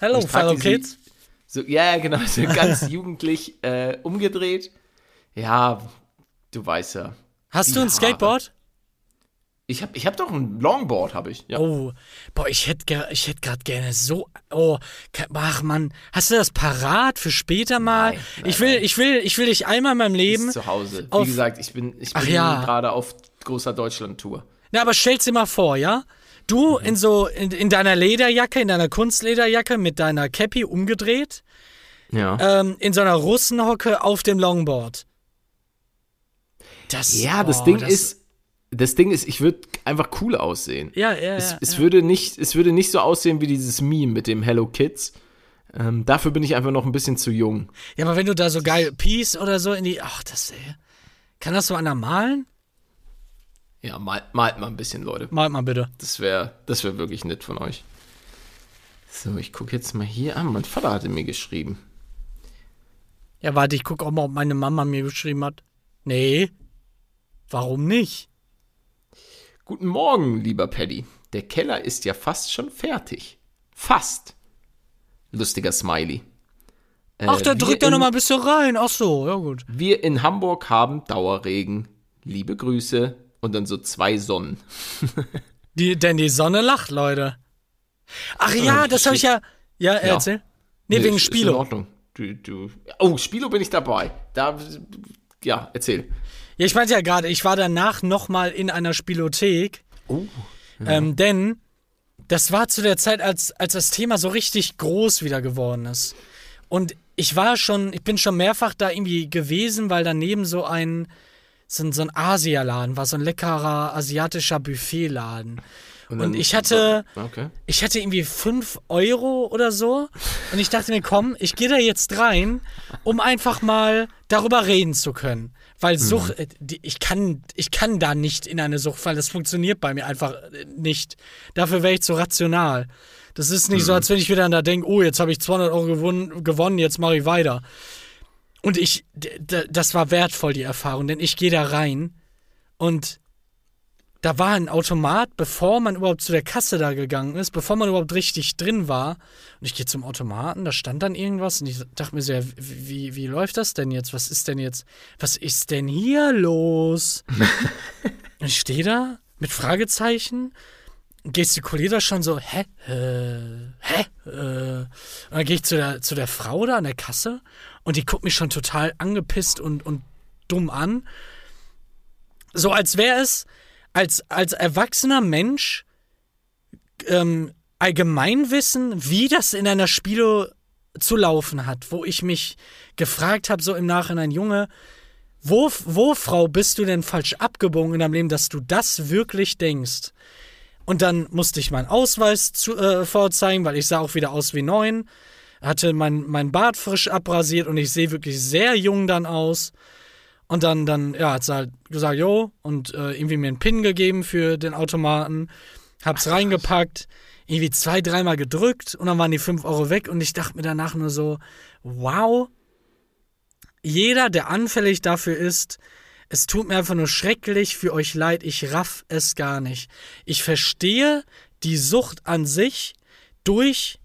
Speaker 1: Hello,
Speaker 2: Ich
Speaker 1: fellow kids.
Speaker 2: So, ja, ja, genau, so ganz jugendlich äh, umgedreht. Ja, du weißt ja.
Speaker 1: Hast du ein
Speaker 2: Haare.
Speaker 1: Skateboard?
Speaker 2: Ich habe ich hab doch ein Longboard, habe ich. Ja.
Speaker 1: Oh, boah, ich hätte ich hätte gerade gerne so. Oh, ach Mann, hast du das parat für später mal?
Speaker 2: Nein, nein,
Speaker 1: ich will,
Speaker 2: nein.
Speaker 1: ich will, ich will dich einmal in meinem Leben.
Speaker 2: Ist zu Hause. Wie gesagt, ich bin, ich bin
Speaker 1: ja.
Speaker 2: gerade auf großer Deutschland-Tour.
Speaker 1: Na, aber stell's dir mal vor, ja? Du in so in, in deiner Lederjacke, in deiner Kunstlederjacke mit deiner Cappy umgedreht,
Speaker 2: Ja.
Speaker 1: ähm, in so einer Russenhocke auf dem Longboard. Das,
Speaker 2: Ja, das
Speaker 1: oh,
Speaker 2: Ding ist, das Ding ist, ich würde einfach cool aussehen.
Speaker 1: Ja, ja,
Speaker 2: Es,
Speaker 1: ja.
Speaker 2: es,
Speaker 1: ja.
Speaker 2: würde nicht, es würde nicht so aussehen wie dieses Meme mit dem Hello Kids. Ähm, dafür bin ich einfach noch ein bisschen zu jung.
Speaker 1: ja, aber wenn du da so geil Peace oder so in die. Ach, das. Ey. Kann das so einer malen?
Speaker 2: Ja, malt, malt mal ein bisschen, Leute.
Speaker 1: Malt mal bitte.
Speaker 2: Das wäre das wär wirklich nett von euch. So, ich gucke jetzt mal hier an. Mein Vater hatte mir geschrieben.
Speaker 1: Ja, warte, ich guck auch mal, ob meine Mama mir geschrieben hat. Nee. Warum nicht?
Speaker 2: Guten Morgen, lieber Paddy. Der Keller ist ja fast schon fertig. Fast. Lustiger Smiley. Äh,
Speaker 1: Ach, da drückt er
Speaker 2: in-
Speaker 1: noch mal ein bisschen rein. Ach so, ja gut.
Speaker 2: Wir in Hamburg haben Dauerregen. Liebe Grüße. Und dann so zwei Sonnen.
Speaker 1: Die, denn die Sonne lacht, Leute. Ach ja, das habe ich ja. Ja, erzähl. Nee, wegen
Speaker 2: ist- Ist in. Ordnung. Du, du. Oh, Spielo bin ich dabei. Da, ja, erzähl.
Speaker 1: Ja, ich meinte ja gerade, ich war danach noch mal in einer Spielothek.
Speaker 2: Oh.
Speaker 1: Ähm, denn das war zu der Zeit, als, als das Thema so richtig groß wieder geworden ist. Und ich war schon, ich bin schon mehrfach da irgendwie gewesen, weil daneben so ein, so ein, so ein Asialaden war, so ein leckerer asiatischer Buffetladen. Und,
Speaker 2: dann-
Speaker 1: ich hatte,
Speaker 2: Okay.
Speaker 1: ich hatte irgendwie 5 Euro oder so. Und ich dachte mir, komm, ich gehe da jetzt rein, um einfach mal darüber reden zu können. Weil Sucht, äh, die, ich, kann, ich kann da nicht in eine Sucht fallen. Das funktioniert bei mir einfach äh, nicht. Dafür wäre ich zu rational. Das ist nicht so, als wenn ich wieder da denke, oh, jetzt habe ich 200 Euro gewonnen, gewonnen jetzt mache ich weiter. Und ich, das war wertvoll, die Erfahrung, denn ich gehe da rein und da war ein Automat, bevor man überhaupt zu der Kasse da gegangen ist, bevor man überhaupt richtig drin war. Und ich gehe zum Automaten, da stand dann irgendwas und ich dachte mir so, ja, wie, wie, läuft das denn jetzt? Was ist denn jetzt, was ist denn hier los? und ich stehe da mit Fragezeichen, gestikuliere da schon so, hä? Äh, hä? Äh. Und dann gehe ich zu der, zu der Frau da an der Kasse und die guckt mich schon total angepisst und, und dumm an. So als wäre es als, als erwachsener Mensch ähm, Allgemeinwissen, wie das in einer Spiele zu laufen hat, wo ich mich gefragt habe, so im Nachhinein, Junge, Wo, wo, Frau, bist du denn falsch abgebogen in deinem Leben, dass du das wirklich denkst? Und dann musste ich meinen Ausweis zu, äh, vorzeigen, weil ich sah auch wieder aus wie neun. Hatte mein, mein Bart frisch abrasiert und ich sehe wirklich sehr jung dann aus. Und dann, dann, ja, hat sie halt gesagt, jo, und äh, irgendwie mir einen Pin gegeben für den Automaten. Hab's reingepackt, irgendwie zwei, dreimal gedrückt und dann waren die fünf Euro weg und ich dachte mir danach nur so, wow, jeder, der anfällig dafür ist, es tut mir einfach nur schrecklich für euch leid, ich raff es gar nicht. Ich verstehe die Sucht an sich durch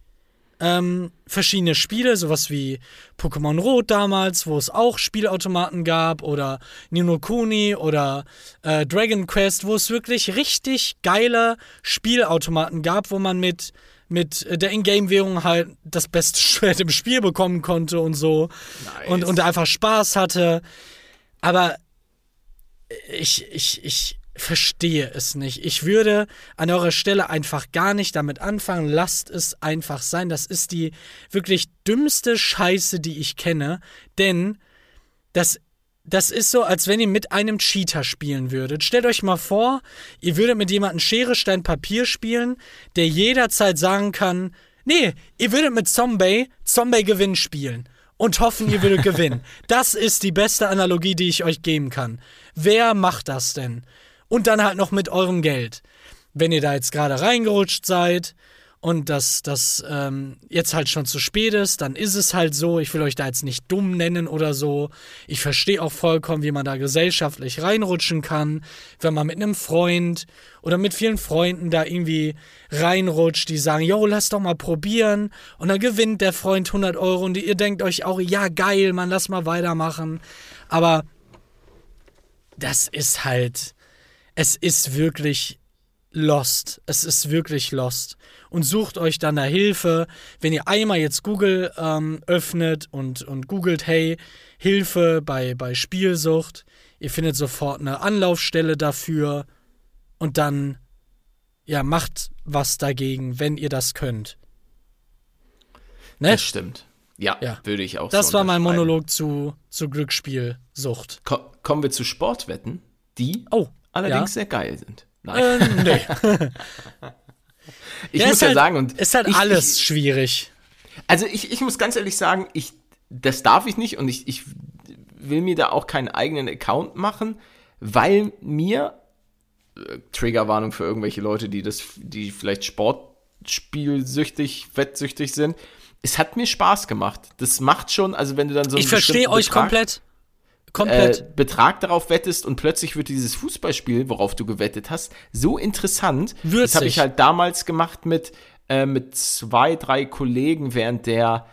Speaker 1: ähm, verschiedene Spiele, sowas wie Pokémon Rot damals, wo es auch Spielautomaten gab, oder Nino Kuni oder äh, Dragon Quest, wo es wirklich richtig geile Spielautomaten gab, wo man mit mit der Ingame-Währung halt das beste Schwert im Spiel bekommen konnte und so. Nice. Und, und einfach Spaß hatte. Aber ich, ich, ich verstehe es nicht. Ich würde an eurer Stelle einfach gar nicht damit anfangen. Lasst es einfach sein. Das ist die wirklich dümmste Scheiße, die ich kenne. Denn das das ist so, als wenn ihr mit einem Cheater spielen würdet. Stellt euch mal vor, ihr würdet mit jemandem Schere, Stein, Papier spielen, der jederzeit sagen kann, nee, ihr würdet mit Zombie, Zombie Gewinn spielen und hoffen, ihr würdet gewinnen. Das ist die beste Analogie, die ich euch geben kann. Wer macht das denn? Und dann halt noch mit eurem Geld. Wenn ihr da jetzt gerade reingerutscht seid und das, das ähm, jetzt halt schon zu spät ist, dann ist es halt so. Ich will euch da jetzt nicht dumm nennen oder so. Ich verstehe auch vollkommen, wie man da gesellschaftlich reinrutschen kann, wenn man mit einem Freund oder mit vielen Freunden da irgendwie reinrutscht, die sagen, yo, lass doch mal probieren. Und dann gewinnt der Freund 100 Euro und ihr denkt euch auch, ja, geil, man, lass mal weitermachen. Aber das ist halt es ist wirklich lost. Es ist wirklich lost. Und sucht euch dann da Hilfe. Wenn ihr einmal jetzt Google ähm, öffnet und, und googelt, hey, Hilfe bei, bei Spielsucht, ihr findet sofort eine Anlaufstelle dafür und dann, ja, macht was dagegen, wenn ihr das könnt.
Speaker 2: Ne? Das stimmt. Ja, ja, würde ich auch
Speaker 1: Das so war mein Monolog zu, zu Glücksspielsucht.
Speaker 2: Ko kommen wir zu Sportwetten, die
Speaker 1: oh
Speaker 2: allerdings ja. sehr geil sind.
Speaker 1: Nein. Äh, nee.
Speaker 2: ich ja, muss ja
Speaker 1: halt,
Speaker 2: sagen, und.
Speaker 1: Ist halt
Speaker 2: ich,
Speaker 1: alles
Speaker 2: ich,
Speaker 1: schwierig.
Speaker 2: Also ich, ich muss ganz ehrlich sagen, ich, das darf ich nicht und ich, ich will mir da auch keinen eigenen Account machen, weil mir, äh, Triggerwarnung für irgendwelche Leute, die das, die vielleicht Sportspielsüchtig, wettsüchtig sind, es hat mir Spaß gemacht. Das macht schon, also wenn du dann so
Speaker 1: Ich verstehe euch Betrag, komplett.
Speaker 2: Komplett. Äh, Betrag darauf wettest und plötzlich wird dieses Fußballspiel, worauf du gewettet hast, so interessant.
Speaker 1: Würzig.
Speaker 2: Das habe ich halt damals gemacht mit, äh, mit zwei, drei Kollegen während der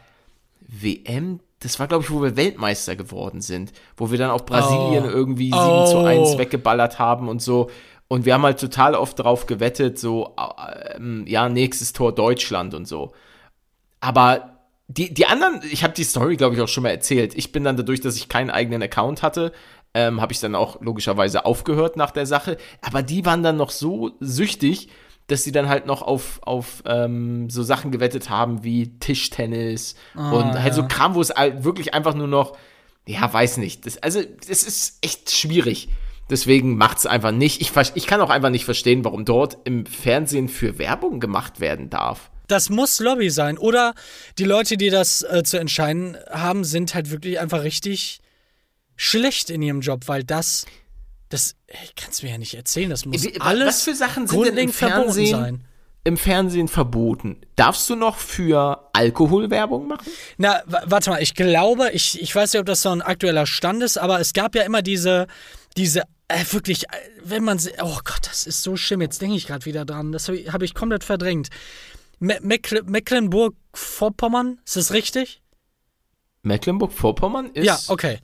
Speaker 2: WM. Das war, glaube ich, wo wir Weltmeister geworden sind, wo wir dann auch Brasilien oh. irgendwie 7 oh. zu 1 weggeballert haben und so. Und wir haben halt total oft darauf gewettet, so, äh, ja, nächstes Tor Deutschland und so. Aber die, die anderen, ich habe die Story, glaube ich, auch schon mal erzählt. Ich bin dann dadurch, dass ich keinen eigenen Account hatte, ähm, habe ich dann auch logischerweise aufgehört nach der Sache. Aber die waren dann noch so süchtig, dass sie dann halt noch auf, auf ähm, so Sachen gewettet haben wie Tischtennis oh, und halt ja. so Kram, wo es halt wirklich einfach nur noch, ja, weiß nicht. Das, also, es ist echt schwierig. Deswegen macht es einfach nicht. Ich, ich kann auch einfach nicht verstehen, warum dort im Fernsehen für Werbung gemacht werden darf.
Speaker 1: Das muss Lobby sein. Oder die Leute, die das äh, zu entscheiden haben, sind halt wirklich einfach richtig schlecht in ihrem Job, weil das, das kannst du mir ja nicht erzählen. Das muss Wie, alles
Speaker 2: was für Sachen sind denn im Fernsehen, sein. im Fernsehen verboten? Darfst du noch für Alkoholwerbung machen?
Speaker 1: Na, warte mal, ich glaube, ich, ich weiß nicht, ob das so ein aktueller Stand ist, aber es gab ja immer diese, diese äh, wirklich, äh, wenn man, oh Gott, das ist so schlimm. Jetzt denke ich gerade wieder dran. Das habe ich, hab ich komplett verdrängt. Mecklenburg-Vorpommern, ist das richtig?
Speaker 2: Mecklenburg-Vorpommern ist.
Speaker 1: Ja, okay.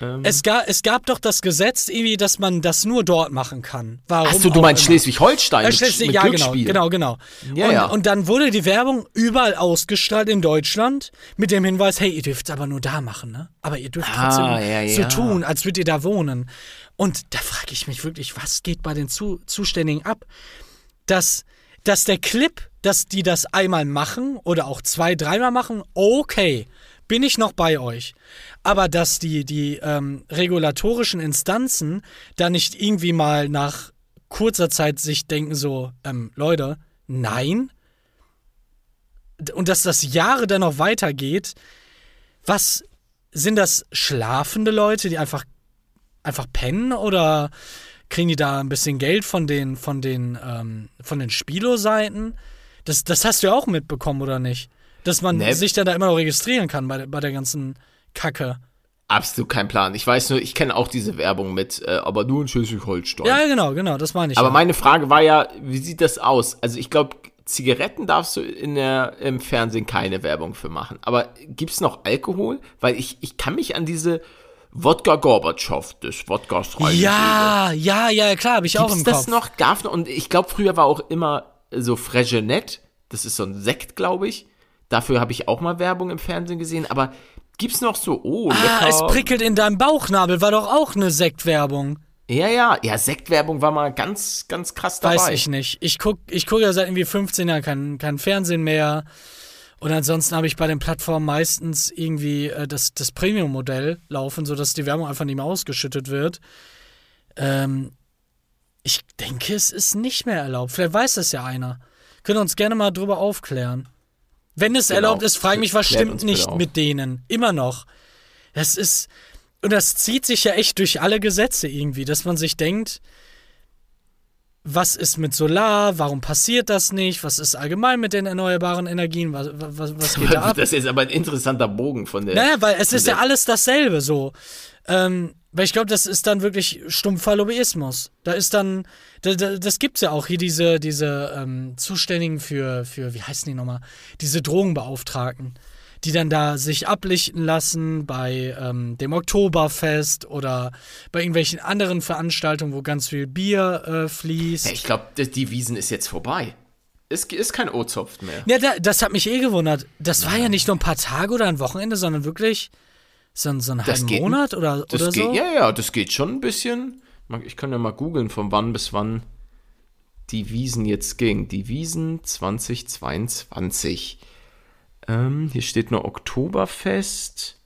Speaker 1: Ähm, es, gab, es gab doch das Gesetz, irgendwie, dass man das nur dort machen kann. Warum
Speaker 2: Achso, du meinst Schleswig-Holstein?
Speaker 1: Äh, Schleswig, ja, genau, genau, genau.
Speaker 2: Ja,
Speaker 1: und,
Speaker 2: ja.
Speaker 1: und dann wurde die Werbung überall ausgestrahlt in Deutschland mit dem Hinweis: hey, ihr dürft es aber nur da machen, ne? Aber ihr dürft trotzdem
Speaker 2: ah, ja,
Speaker 1: so tun, als würdet ihr da wohnen. Und da frage ich mich wirklich, was geht bei den Zu Zuständigen ab? Dass, dass der Clip dass die das einmal machen oder auch zwei, dreimal machen, okay. bin ich noch bei euch. Aber dass die, die ähm, regulatorischen Instanzen da nicht irgendwie mal nach kurzer Zeit sich denken, so, ähm, Leute, nein. Und dass das Jahre dann noch weitergeht, was sind das schlafende Leute, die einfach, einfach pennen oder kriegen die da ein bisschen Geld von den, von den, ähm, von den Spilo-Seiten? Das, das hast du ja auch mitbekommen, oder nicht? Dass man
Speaker 2: Nee.
Speaker 1: sich dann da immer noch registrieren kann bei, der- bei der ganzen Kacke.
Speaker 2: Absolut kein Plan. Ich weiß nur, ich kenne auch diese Werbung mit, äh, aber nur in Schleswig-Holstein.
Speaker 1: Ja, genau, genau, das meine ich.
Speaker 2: aber
Speaker 1: ja.
Speaker 2: meine Frage war ja, wie sieht das aus? Also ich glaube, Zigaretten darfst du in der, im Fernsehen keine Werbung für machen. Aber gibt's noch Alkohol? Weil ich, ich kann mich an diese Wodka Gorbatschow des Wodkas rein.
Speaker 1: ja, ja, ja, klar, habe ich auch
Speaker 2: Gibt's
Speaker 1: im
Speaker 2: das
Speaker 1: Kopf.
Speaker 2: noch? Gab's noch? Und ich glaube, früher war auch immer so Fregenet. Das ist so ein Sekt, glaube ich. Dafür habe ich auch mal Werbung im Fernsehen gesehen. Aber gibt's noch so, oh,
Speaker 1: Ah,
Speaker 2: lecker.
Speaker 1: es prickelt in deinem Bauchnabel, war doch auch eine Sektwerbung.
Speaker 2: ja, ja. Ja, Sektwerbung war mal ganz, ganz krass dabei.
Speaker 1: Weiß ich nicht. Ich guck, ich guck ja seit irgendwie 15 Jahren kein, kein Fernsehen mehr. Und ansonsten habe ich bei den Plattformen meistens irgendwie äh, das, das Premium-Modell laufen, sodass die Werbung einfach nicht mehr ausgeschüttet wird. Ähm, ich denke, es ist nicht mehr erlaubt. Vielleicht weiß das ja einer. Könnt ihr uns gerne mal drüber aufklären. Wenn es
Speaker 2: Genau.
Speaker 1: erlaubt ist, frage ich mich, was
Speaker 2: Klärt
Speaker 1: stimmt nicht
Speaker 2: auf.
Speaker 1: mit denen. Immer noch. Das ist. Und das zieht sich ja echt durch alle Gesetze irgendwie, dass man sich denkt, was ist mit Solar, warum passiert das nicht, was ist allgemein mit den erneuerbaren Energien, was, was, was geht da ab?
Speaker 2: Das ist aber ein interessanter Bogen von der.
Speaker 1: Naja, weil es ist ja alles dasselbe so. Ähm, weil ich glaube, das ist dann wirklich stumpfer Lobbyismus. Da ist dann, da, da, das gibt's ja auch hier diese, diese ähm, Zuständigen für, für, wie heißen die nochmal? Diese Drogenbeauftragten, die dann da sich ablichten lassen bei ähm, dem Oktoberfest oder bei irgendwelchen anderen Veranstaltungen, wo ganz viel Bier äh, fließt.
Speaker 2: Ich glaube, die Wiesen ist jetzt vorbei. Es ist kein O-Zopf mehr.
Speaker 1: Ja, da, das hat mich eh gewundert. Das war ja nicht nur ein paar Tage oder ein Wochenende, sondern wirklich so, ein- so einen halben
Speaker 2: geht-
Speaker 1: Monat oder,
Speaker 2: Das
Speaker 1: oder
Speaker 2: geht,
Speaker 1: so.
Speaker 2: ja, ja, das geht schon ein bisschen. Ich kann ja mal googeln, von wann bis wann die Wiesen jetzt ging. Die Wiesen 2022. Ähm, hier steht nur Oktoberfest.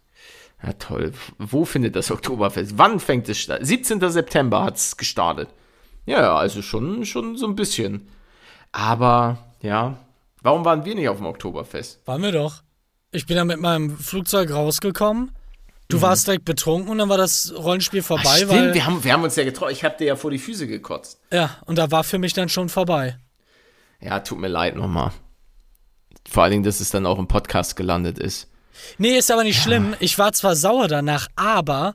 Speaker 2: Ja, toll. Wo findet das Oktoberfest? Wann fängt es statt? 17. September hat es gestartet. Ja, ja, also schon, schon so ein bisschen. Aber, ja, warum waren wir nicht auf dem Oktoberfest?
Speaker 1: Waren wir doch. Ich bin da mit meinem Flugzeug rausgekommen. Du warst direkt betrunken und dann war das Rollenspiel vorbei,
Speaker 2: Mhm. Ach, stimmt, wir haben, wir haben uns ja getroffen. Ich hab dir ja vor die Füße gekotzt.
Speaker 1: Ja, und da war für mich dann schon vorbei.
Speaker 2: Ja, tut mir leid nochmal. Vor allen Dingen, dass es dann auch im Podcast gelandet ist.
Speaker 1: Nee, ist aber nicht schlimm. Ich war zwar sauer danach, aber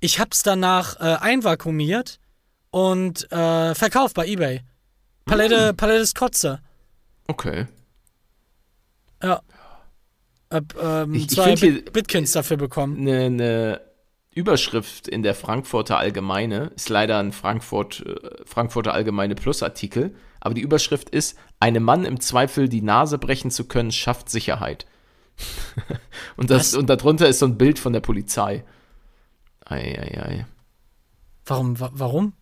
Speaker 1: ich hab's danach äh, einvakuumiert und äh, verkauft bei Ebay. Palette,
Speaker 2: Mm.
Speaker 1: Palette ist Kotze.
Speaker 2: Okay.
Speaker 1: Ja. Hab ähm,
Speaker 2: Ich- ich
Speaker 1: zwei
Speaker 2: hier-
Speaker 1: Bit Bitkins dafür bekommen.
Speaker 2: Eine, eine Überschrift in der Frankfurter Allgemeine ist leider ein Frankfurt, äh, Frankfurter Allgemeine Plus Artikel, aber die Überschrift ist: Einem Mann im Zweifel die Nase brechen zu können, schafft Sicherheit. und, das, und darunter ist so ein Bild von der Polizei. Eieiei.
Speaker 1: Warum? wa warum?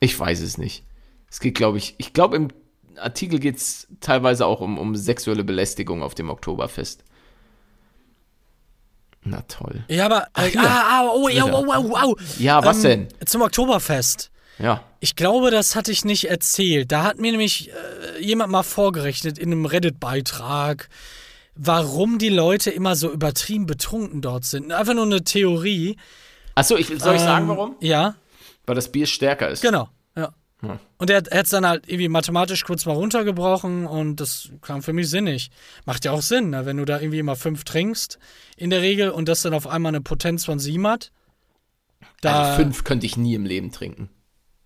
Speaker 2: Ich weiß es nicht. Es geht, glaube ich, ich glaube, im Artikel geht es teilweise auch um, um sexuelle Belästigung auf dem Oktoberfest. Na toll.
Speaker 1: Ja, aber. Äh,
Speaker 2: hier.
Speaker 1: ah, ah, oh, oh, oh, oh, oh.
Speaker 2: Ja, was
Speaker 1: Ähm,
Speaker 2: denn?
Speaker 1: Zum Oktoberfest.
Speaker 2: Ja.
Speaker 1: Ich glaube, das hatte ich nicht erzählt. Da hat mir nämlich äh, jemand mal vorgerechnet in einem Reddit-Beitrag, warum die Leute immer so übertrieben betrunken dort sind. Einfach nur eine Theorie.
Speaker 2: Achso, ich, soll ich sagen,
Speaker 1: Ähm,
Speaker 2: warum?
Speaker 1: Ja,
Speaker 2: Weil das Bier stärker ist.
Speaker 1: genau. Ja.
Speaker 2: Hm.
Speaker 1: Und er hat es dann halt irgendwie mathematisch kurz mal runtergebrochen und das klang für mich sinnig. Macht ja auch Sinn, ne? wenn du da irgendwie immer fünf trinkst in der Regel und das dann auf einmal eine Potenz von sieben hat. Da,
Speaker 2: Also fünf könnte ich nie im Leben trinken.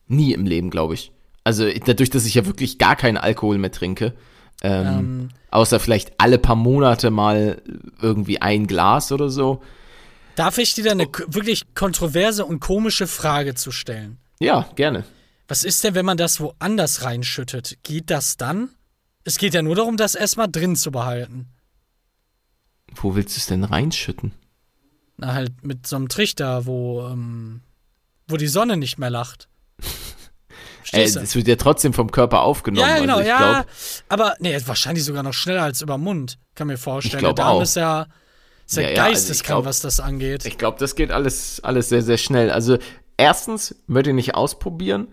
Speaker 2: Nie im Leben, glaube ich. Also dadurch, dass ich ja wirklich gar keinen Alkohol mehr trinke, ähm,
Speaker 1: ähm,
Speaker 2: außer vielleicht alle paar Monate mal irgendwie ein Glas oder so.
Speaker 1: darf ich dir da eine wirklich kontroverse und komische Frage zu stellen?
Speaker 2: Ja, gerne.
Speaker 1: Was ist denn, wenn man das woanders reinschüttet? Geht das dann? Es geht ja nur darum, das erstmal drin zu behalten.
Speaker 2: Wo willst du es denn reinschütten?
Speaker 1: Na, halt mit so einem Trichter, wo, ähm, wo die Sonne nicht mehr lacht.
Speaker 2: Äh,
Speaker 1: Verstehst du?
Speaker 2: es wird ja trotzdem vom Körper aufgenommen.
Speaker 1: ja, genau,
Speaker 2: also ich
Speaker 1: ja.
Speaker 2: glaub,
Speaker 1: aber nee, wahrscheinlich sogar noch schneller als über den Mund. Kann mir vorstellen.
Speaker 2: Ich
Speaker 1: Der Darm
Speaker 2: auch.
Speaker 1: ist ja Ist ja,
Speaker 2: Ja, ja, also
Speaker 1: geisteskrank, was das angeht.
Speaker 2: Ich glaube, das geht alles, alles sehr, sehr schnell. Also, erstens, würde ich nicht ausprobieren.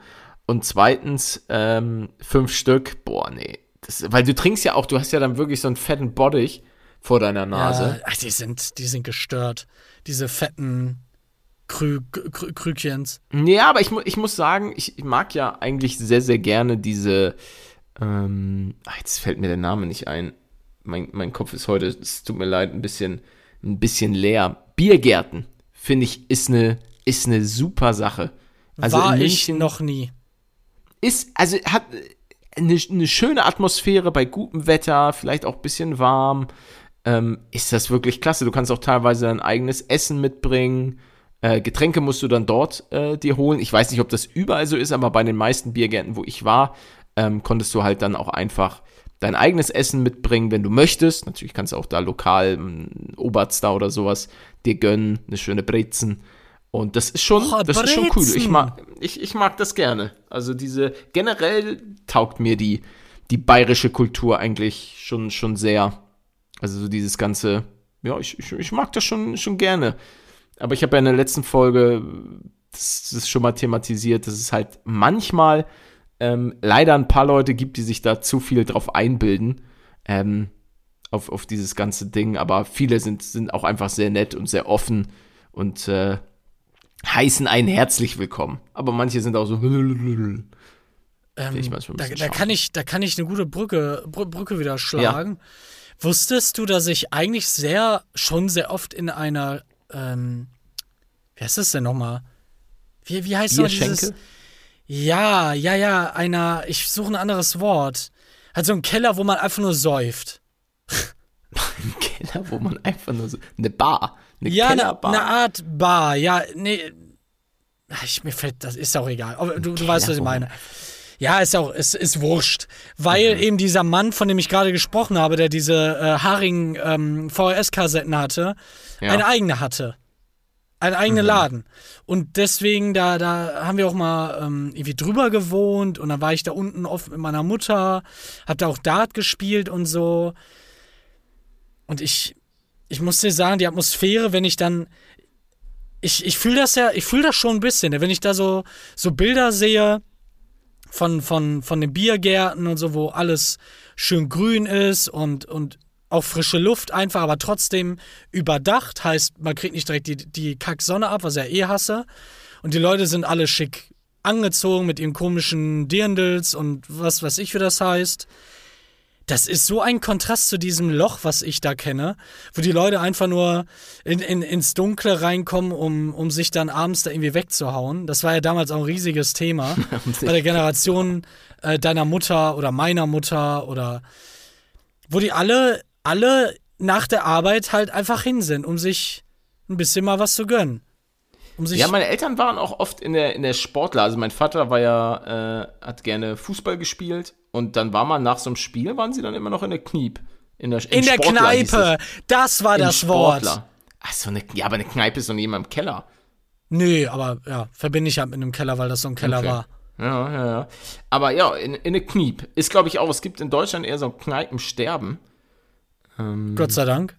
Speaker 2: Und zweitens, ähm, fünf Stück, boah, nee. Das, weil du trinkst ja auch, du hast ja dann wirklich so einen fetten Bottich vor deiner Nase.
Speaker 1: Ja, ach, die sind, die sind gestört. Diese fetten Krü Krü Krükchens.
Speaker 2: Ja, aber ich, mu ich muss sagen, ich, ich mag ja eigentlich sehr, sehr gerne diese. Ähm, ach, jetzt fällt mir der Name nicht ein. Mein, mein Kopf ist heute, es tut mir leid, ein bisschen, ein bisschen leer. Biergärten, finde ich, ist eine, ist eine super Sache. Also
Speaker 1: War ich noch nie.
Speaker 2: ist, also hat eine, eine schöne Atmosphäre bei gutem Wetter, vielleicht auch ein bisschen warm. Ähm, ist das wirklich klasse. Du kannst auch teilweise dein eigenes Essen mitbringen. Äh, Getränke musst du dann dort äh, dir holen. Ich weiß nicht, ob das überall so ist, aber bei den meisten Biergärten, wo ich war, ähm, konntest du halt dann auch einfach dein eigenes Essen mitbringen, wenn du möchtest. Natürlich kannst du auch da lokal ein Oberst da oder sowas dir gönnen, eine schöne Brezen. Und das ist schon,
Speaker 1: Oh,
Speaker 2: das ist schon cool. Ich mag, ich, ich mag das gerne. Also diese, generell taugt mir die, die bayerische Kultur eigentlich schon, schon sehr. Also so dieses ganze, ja, ich, ich, ich mag das schon, schon gerne. Aber ich habe ja in der letzten Folge das, das schon mal thematisiert, dass es halt manchmal ähm, leider ein paar Leute gibt, die sich da zu viel drauf einbilden. Ähm, auf, auf dieses ganze Ding. Aber viele sind, sind auch einfach sehr nett und sehr offen und äh, heißen einen herzlich willkommen. Aber manche sind auch so.
Speaker 1: Ähm,
Speaker 2: ich manchmal
Speaker 1: da, da, kann ich, da kann ich eine gute Brücke, Br Brücke wieder schlagen. Wusstest du, dass ich eigentlich sehr, schon sehr oft in einer, ähm, wie heißt das denn nochmal? Wie, wie heißt noch dieses? Ja, ja, ja, einer, ich suche ein anderes Wort. Halt so ein Keller, wo man einfach nur säuft.
Speaker 2: Ein Keller, wo man einfach nur so. Eine Bar. Eine
Speaker 1: Ja, eine,
Speaker 2: Kellerbar.
Speaker 1: eine Art Bar, ja, nee. Ich, mir fällt, das ist auch egal. Du, du weißt, was ich meine. Ja, ist auch, ist, ist wurscht. Weil eben dieser Mann, von dem ich gerade gesprochen habe, der diese äh, Haring ähm, VHS-Kassetten hatte,
Speaker 2: Ja.
Speaker 1: eine eigene hatte. Einen eigenen Laden. Und deswegen, da, da haben wir auch mal ähm, irgendwie drüber gewohnt und dann war ich da unten oft mit meiner Mutter, hab da auch Dart gespielt und so. Und ich, ich muss dir sagen, die Atmosphäre, wenn ich dann. Ich, ich fühle das ja, ich fühle das schon ein bisschen, ne? wenn ich da so, so Bilder sehe von, von, von den Biergärten und so, wo alles schön grün ist und, und auch frische Luft einfach, aber trotzdem überdacht, heißt, man kriegt nicht direkt die, die Kacksonne ab, was ich ja eh hasse. Und die Leute sind alle schick angezogen mit ihren komischen Dirndls und was weiß ich, wie das heißt. Das ist so ein Kontrast zu diesem Loch, was ich da kenne, wo die Leute einfach nur in, in, ins Dunkle reinkommen, um, um sich dann abends da irgendwie wegzuhauen. Das war ja damals auch ein riesiges Thema bei der Generation äh, deiner Mutter oder meiner Mutter oder wo die alle, alle nach der Arbeit halt einfach hin sind, um sich ein bisschen mal was zu gönnen. Um sich
Speaker 2: Ja, meine Eltern waren auch oft in der, in der Sportler. Also mein Vater war ja, äh, hat gerne Fußball gespielt und dann war man nach so einem Spiel, waren sie dann immer noch in der Kniep. In der,
Speaker 1: in der
Speaker 2: Sportler
Speaker 1: Kneipe, das war.
Speaker 2: Im
Speaker 1: das Wort.
Speaker 2: Sportler. Ach so, eine, ja, aber eine Kneipe ist doch nicht immer im Keller.
Speaker 1: Nö, aber ja, verbinde ich halt mit einem Keller, weil das so ein Keller
Speaker 2: Okay.
Speaker 1: war.
Speaker 2: Ja, ja, ja. Aber ja, in, in eine Kniep. Ist, glaube ich, auch, es gibt in Deutschland eher so Kneipensterben.
Speaker 1: Gott sei Dank.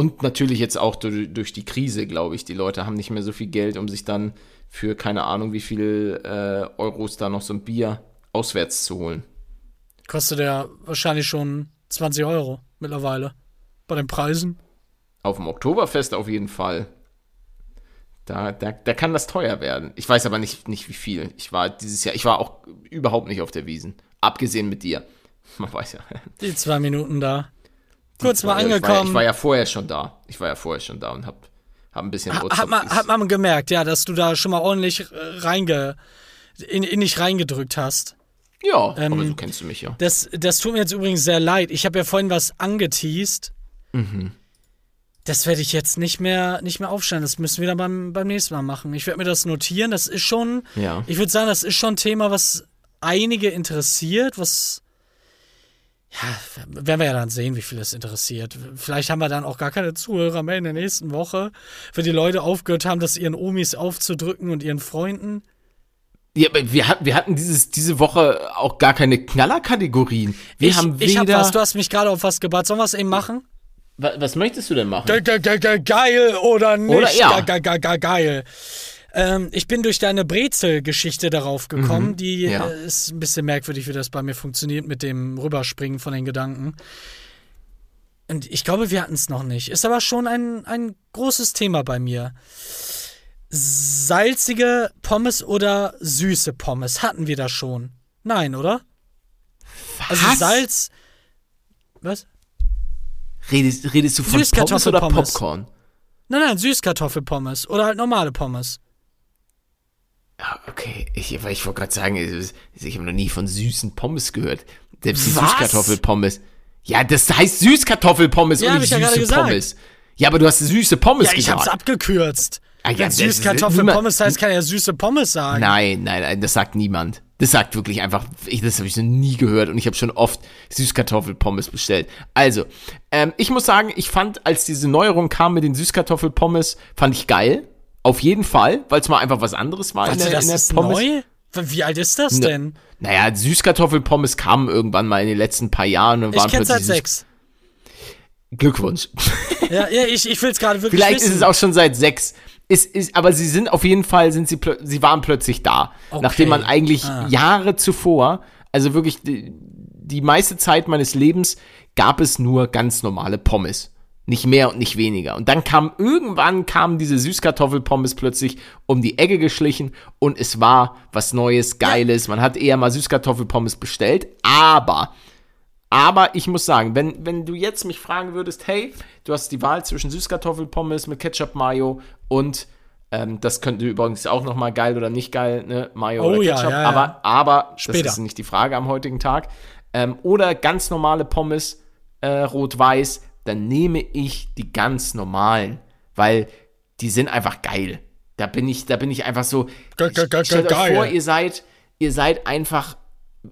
Speaker 2: Und natürlich jetzt auch durch, durch die Krise, glaube ich. Die Leute haben nicht mehr so viel Geld, um sich dann für keine Ahnung wie viel äh, Euros da noch so ein Bier auswärts zu holen.
Speaker 1: Kostet ja wahrscheinlich schon 20 Euro mittlerweile. Bei den Preisen.
Speaker 2: Auf dem Oktoberfest auf jeden Fall. Da, da, da kann das teuer werden. Ich weiß aber nicht, nicht wie viel. Ich war dieses Jahr, ich war auch überhaupt nicht auf der Wiesen. Abgesehen mit dir. Man weiß ja.
Speaker 1: Die zwei Minuten da. Kurz mal
Speaker 2: Ich war, ja-
Speaker 1: angekommen.
Speaker 2: ich war ja vorher schon da. Ich war ja vorher schon da und hab, hab ein bisschen
Speaker 1: Ha- hat, man, hat man gemerkt, ja, dass du da schon mal ordentlich äh, reinge, in, in dich reingedrückt hast.
Speaker 2: Ja,
Speaker 1: ähm,
Speaker 2: aber so kennst du mich ja.
Speaker 1: Das, das tut mir jetzt übrigens sehr leid. Ich habe ja vorhin was angeteased.
Speaker 2: Mhm.
Speaker 1: Das werde ich jetzt nicht mehr, nicht mehr aufstellen. Das müssen wir dann beim, beim nächsten Mal machen. Ich werde mir das notieren. Das ist schon,
Speaker 2: Ja.
Speaker 1: ich würde sagen, das ist schon ein Thema, was einige interessiert, was, ja, werden wir ja dann sehen, wie viel es interessiert. Vielleicht haben wir dann auch gar keine Zuhörer mehr in der nächsten Woche, wenn die Leute aufgehört haben, das ihren Omis aufzudrücken und ihren Freunden.
Speaker 2: Ja, aber wir hatten, wir hatten dieses, diese Woche auch gar keine Knallerkategorien. Wir
Speaker 1: ich
Speaker 2: haben
Speaker 1: ich hab
Speaker 2: weder.
Speaker 1: was, du hast mich gerade auf was gebracht. Sollen wir es eben machen?
Speaker 2: wa- was möchtest du denn machen?
Speaker 1: Ge- ge- ge- ge- Geil oder nicht?
Speaker 2: Oder ja.
Speaker 1: Ge- ge- ge- Geil. Ähm, ich bin durch deine Brezel-Geschichte darauf gekommen. Die
Speaker 2: Mhm. Ja.
Speaker 1: äh, ist ein bisschen merkwürdig, wie das bei mir funktioniert mit dem Rüberspringen von den Gedanken. Und ich glaube, wir hatten es noch nicht. Ist aber schon ein, ein großes Thema bei mir. Salzige Pommes oder süße Pommes? Hatten wir das schon? Nein, oder? Also
Speaker 2: Was?
Speaker 1: Salz. Was?
Speaker 2: Redest, redest du von Pommes oder. Popcorn?
Speaker 1: Nein, nein, Süßkartoffelpommes. Oder halt normale Pommes.
Speaker 2: Ja, okay. Ich, ich wollte gerade sagen, ich, ich habe noch nie von süßen Pommes gehört. Selbst die
Speaker 1: Was?
Speaker 2: Süßkartoffelpommes. Ja, das heißt Süßkartoffelpommes
Speaker 1: Ja,
Speaker 2: und nicht
Speaker 1: ich ja
Speaker 2: süße
Speaker 1: gesagt.
Speaker 2: Pommes. Ja, aber du hast süße Pommes
Speaker 1: Ja, ich
Speaker 2: gesagt.
Speaker 1: hab's abgekürzt.
Speaker 2: Ah, ja,
Speaker 1: Süßkartoffelpommes heißt, kann er süße Pommes sagen.
Speaker 2: Nein, nein, nein, das sagt niemand. Das sagt wirklich einfach, ich, das habe ich noch nie gehört und ich habe schon oft Süßkartoffelpommes bestellt. Also, ähm, ich muss sagen, ich fand, als diese Neuerung kam mit den Süßkartoffelpommes, fand ich geil. Auf jeden Fall, weil es mal einfach was anderes war
Speaker 1: Warte,
Speaker 2: in der,
Speaker 1: das
Speaker 2: in der
Speaker 1: ist
Speaker 2: Pommes.
Speaker 1: neu? Wie alt ist das
Speaker 2: Ne-
Speaker 1: denn?
Speaker 2: Naja, Süßkartoffelpommes kamen irgendwann mal in den letzten paar Jahren und
Speaker 1: Ich
Speaker 2: waren
Speaker 1: kenn's seit
Speaker 2: plötzlich
Speaker 1: sechs.
Speaker 2: Süß- Glückwunsch.
Speaker 1: Ja, ja ich, ich will's gerade wirklich
Speaker 2: Vielleicht
Speaker 1: wissen.
Speaker 2: ist es auch schon seit sechs. Ist, ist, aber sie sind auf jeden Fall, sind sie, sie waren plötzlich da.
Speaker 1: Okay.
Speaker 2: Nachdem man eigentlich
Speaker 1: Ah.
Speaker 2: Jahre zuvor, also wirklich die, die meiste Zeit meines Lebens, gab es nur ganz normale Pommes. Nicht mehr und nicht weniger. Und dann kam, irgendwann kamen diese Süßkartoffelpommes plötzlich um die Ecke geschlichen und es war was Neues, Geiles. Man hat eher mal Süßkartoffelpommes bestellt, aber aber ich muss sagen, wenn, wenn du jetzt mich fragen würdest, hey, du hast die Wahl zwischen Süßkartoffelpommes mit Ketchup, Mayo und ähm, das könnte übrigens auch nochmal geil oder nicht geil, ne, Mayo
Speaker 1: Oh
Speaker 2: oder
Speaker 1: ja,
Speaker 2: Ketchup,
Speaker 1: ja, ja.
Speaker 2: aber, aber
Speaker 1: Später.
Speaker 2: das ist nicht die Frage am heutigen Tag. Ähm, oder ganz normale Pommes, äh, rot-weiß, dann nehme ich die ganz normalen, weil die sind einfach geil. Da bin ich, da bin ich einfach so.
Speaker 1: Ge- ge- ge-
Speaker 2: Stellt euch
Speaker 1: geil.
Speaker 2: vor, ihr seid, ihr seid einfach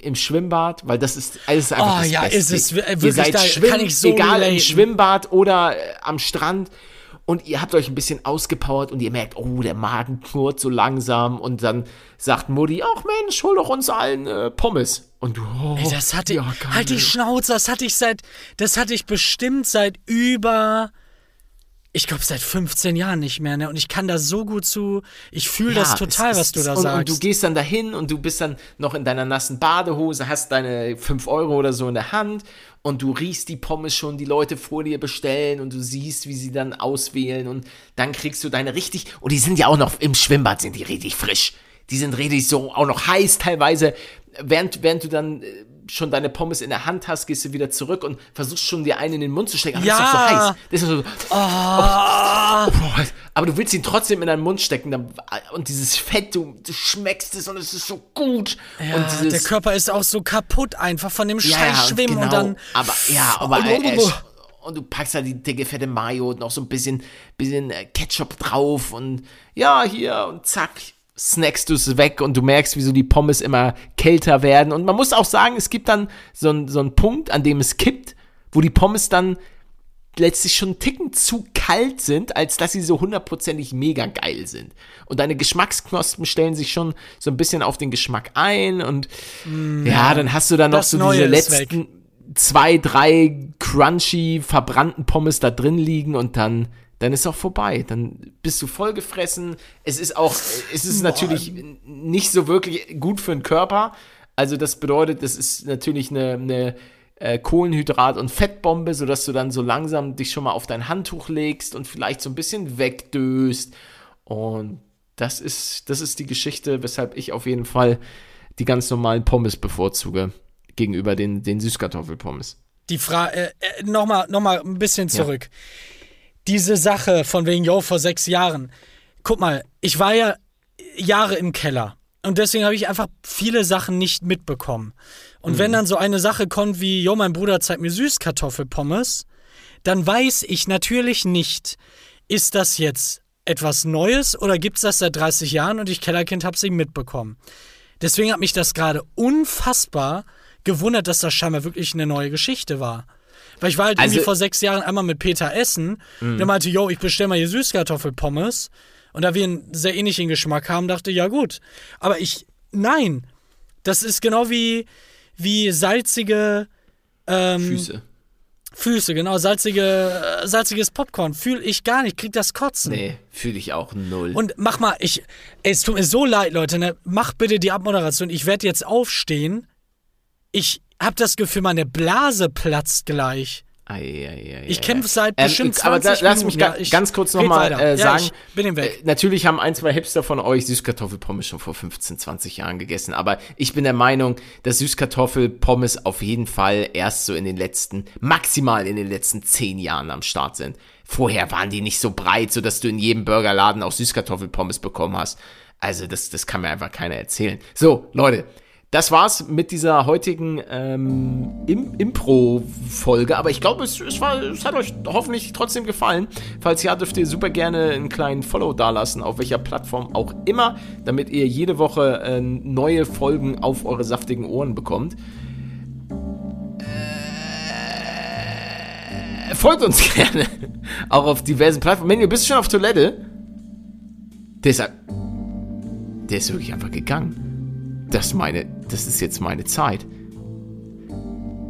Speaker 2: im Schwimmbad, weil das ist, ist einfach
Speaker 1: Oh
Speaker 2: das
Speaker 1: ja,
Speaker 2: Beste.
Speaker 1: ist es, äh,
Speaker 2: ihr
Speaker 1: wirklich,
Speaker 2: seid
Speaker 1: da
Speaker 2: schwimmen,
Speaker 1: kann ich so
Speaker 2: egal im
Speaker 1: relaten.
Speaker 2: Schwimmbad oder äh, am Strand und ihr habt euch ein bisschen ausgepowert und ihr merkt, oh, der Magen knurrt so langsam und dann sagt Mutti, ach Mensch, hol doch uns allen äh, Pommes. Und du, oh,
Speaker 1: Ey, das hatte
Speaker 2: ja, geil.
Speaker 1: halt die Schnauze, das hatte ich seit, das hatte ich bestimmt seit über, ich glaube seit 15 Jahren nicht mehr, ne? Und ich kann da so gut zu, ich fühle das
Speaker 2: Ja,
Speaker 1: total,
Speaker 2: es
Speaker 1: was
Speaker 2: ist-
Speaker 1: du da
Speaker 2: und,
Speaker 1: sagst.
Speaker 2: Und du gehst dann dahin und du bist dann noch in deiner nassen Badehose, hast deine 5 Euro oder so in der Hand und du riechst die Pommes schon, die Leute vor dir bestellen und du siehst, wie sie dann auswählen und dann kriegst du deine richtig, und die sind ja auch noch im Schwimmbad, sind die richtig frisch. Die sind richtig so auch noch heiß teilweise. Während, während du dann äh, schon deine Pommes in der Hand hast, gehst du wieder zurück und versuchst schon dir einen in den Mund zu stecken. Aber das ist doch so
Speaker 1: Ja.
Speaker 2: heiß. Das ist so,
Speaker 1: Ah.
Speaker 2: Boah, aber du willst ihn trotzdem in deinen Mund stecken dann, und dieses Fett, du, du schmeckst es und es ist so gut.
Speaker 1: ja,
Speaker 2: und dieses,
Speaker 1: der Körper ist auch so kaputt einfach von dem
Speaker 2: ja,
Speaker 1: scheiß Schwimmen
Speaker 2: genau,
Speaker 1: und dann.
Speaker 2: Aber ja, aber äh, äh, und du packst da die dicke fette Mayo und noch so ein bisschen, bisschen äh, Ketchup drauf und ja, hier und zack. Snackst du es weg und du merkst, wie so die Pommes immer kälter werden. Und man muss auch sagen, es gibt dann so einen so einen Punkt, an dem es kippt, wo die Pommes dann letztlich schon einen Ticken zu kalt sind, als dass sie so hundertprozentig mega geil sind. Und deine Geschmacksknospen stellen sich schon so ein bisschen auf den Geschmack ein und ja, dann hast du dann noch so
Speaker 1: Neue
Speaker 2: diese letzten zwei, drei crunchy, verbrannten Pommes da drin liegen und dann dann ist auch vorbei. Dann bist du vollgefressen. Es ist auch, es ist natürlich nicht so wirklich gut für den Körper. Also das bedeutet, das ist natürlich eine, eine äh, Kohlenhydrat- und Fettbombe, sodass du dann so langsam dich schon mal auf dein Handtuch legst und vielleicht so ein bisschen wegdöst. Und das ist, das ist die Geschichte, weshalb ich auf jeden Fall die ganz normalen Pommes bevorzuge gegenüber den, den Süßkartoffelpommes.
Speaker 1: Die Frage, äh, äh, nochmal noch mal ein bisschen zurück. Diese Sache von wegen, yo, vor sechs Jahren. Guck mal, ich war ja Jahre im Keller. Und deswegen habe ich einfach viele Sachen nicht mitbekommen. Und wenn dann so eine Sache kommt wie, yo, mein Bruder zeigt mir Süßkartoffelpommes, dann weiß ich natürlich nicht, ist das jetzt etwas Neues oder gibt es das seit 30 Jahren und ich Kellerkind habe sie mitbekommen. Deswegen hat mich das gerade unfassbar gewundert, dass das scheinbar wirklich eine neue Geschichte war. Weil ich war halt irgendwie
Speaker 2: Also-
Speaker 1: vor sechs Jahren einmal mit Peter essen. Der meinte, yo, ich bestell mal hier Süßkartoffelpommes. Und da wir einen sehr ähnlichen Geschmack haben, dachte ich, ja gut. Aber ich, nein. Das ist genau wie, wie salzige ähm,
Speaker 2: Füße.
Speaker 1: Füße, genau, salzige, äh, salziges Popcorn. Fühl ich gar nicht, krieg das Kotzen.
Speaker 2: Nee, fühle ich auch null.
Speaker 1: Und mach mal, ich, ey, es tut mir so leid, Leute, ne? Mach bitte die Abmoderation. Ich werde jetzt aufstehen. Ich hab das Gefühl, meine Blase platzt gleich.
Speaker 2: Ei, ei, ei,
Speaker 1: Ich kämpfe
Speaker 2: ei.
Speaker 1: seit bestimmt 20
Speaker 2: aber da, lass mich ga,
Speaker 1: Ja, ich-
Speaker 2: ganz kurz nochmal äh,
Speaker 1: Ja,
Speaker 2: sagen.
Speaker 1: ich bin ihm weg.
Speaker 2: Äh, natürlich haben ein, zwei Hipster von euch Süßkartoffelpommes schon vor 15, 20 Jahren gegessen. Aber ich bin der Meinung, dass Süßkartoffelpommes auf jeden Fall erst so in den letzten, maximal in den letzten 10 Jahren am Start sind. Vorher waren die nicht so breit, sodass du in jedem Burgerladen auch Süßkartoffelpommes bekommen hast. Also das, das kann mir einfach keiner erzählen. So, Leute, das war's mit dieser heutigen ähm, Im Impro-Folge. Aber ich glaube, es, es, es hat euch hoffentlich trotzdem gefallen. Falls ja, dürft ihr super gerne einen kleinen Follow dalassen, auf welcher Plattform auch immer, damit ihr jede Woche äh, neue Folgen auf eure saftigen Ohren bekommt. Äh, folgt uns gerne. Auch auf diversen Plattformen. Menü, bist du schon auf Toilette? Der ist, der ist wirklich einfach gegangen. Das meine, das ist jetzt meine Zeit.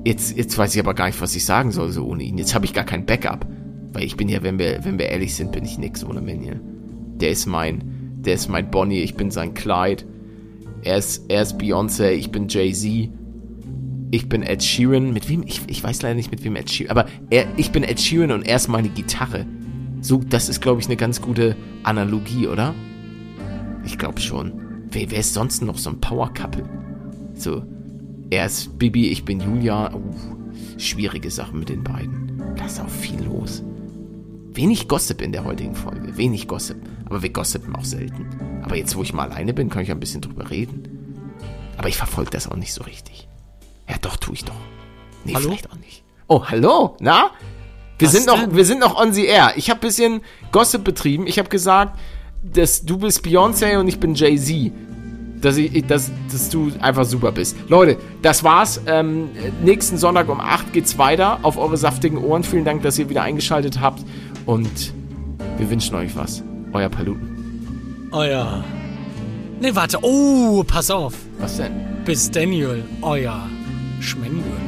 Speaker 2: Jetzt, jetzt weiß ich aber gar nicht, was ich sagen soll, so ohne ihn. Jetzt habe ich gar kein Backup. Weil ich bin ja, wenn wir, wenn wir ehrlich sind, bin ich nix ohne Minion. Der ist mein, der ist mein Bonnie, ich bin sein Clyde. Er ist, er ist Beyoncé, ich bin Jay-Z. Ich bin Ed Sheeran. Mit wem? Ich, ich weiß leider nicht, mit wem Ed Sheeran. Aber er, ich bin Ed Sheeran und er ist meine Gitarre. So, das ist, glaube ich, eine ganz gute Analogie, oder? Ich glaube schon. Wer, wer ist sonst noch so ein Power-Couple? So, er ist Bibi, ich bin Julia. Uh, schwierige Sachen mit den beiden. Da ist auch viel los. Wenig Gossip in der heutigen Folge. Wenig Gossip. Aber wir gossipen auch selten. Aber jetzt, wo ich mal alleine bin, kann ich ein bisschen drüber reden. Aber ich verfolge das auch nicht so richtig. Ja, doch, tue ich doch. Nee,
Speaker 1: Hallo?
Speaker 2: vielleicht auch nicht. Oh, hallo? Na? Wir
Speaker 1: Was
Speaker 2: sind, noch,
Speaker 1: denn?
Speaker 2: wir sind noch on the air. Ich habe bisschen Gossip betrieben. Ich habe gesagt, dass du bist Beyoncé und ich bin Jay-Z. Dass, ich, dass, dass du einfach super bist. Leute, das war's. Ähm, nächsten Sonntag um 8 geht's weiter auf eure saftigen Ohren. Vielen Dank, dass ihr wieder eingeschaltet habt. Und wir wünschen euch was. Euer Paluten.
Speaker 1: Euer. Nee, warte. Oh, pass auf.
Speaker 2: Was denn?
Speaker 1: Bis Daniel, euer Schmendel.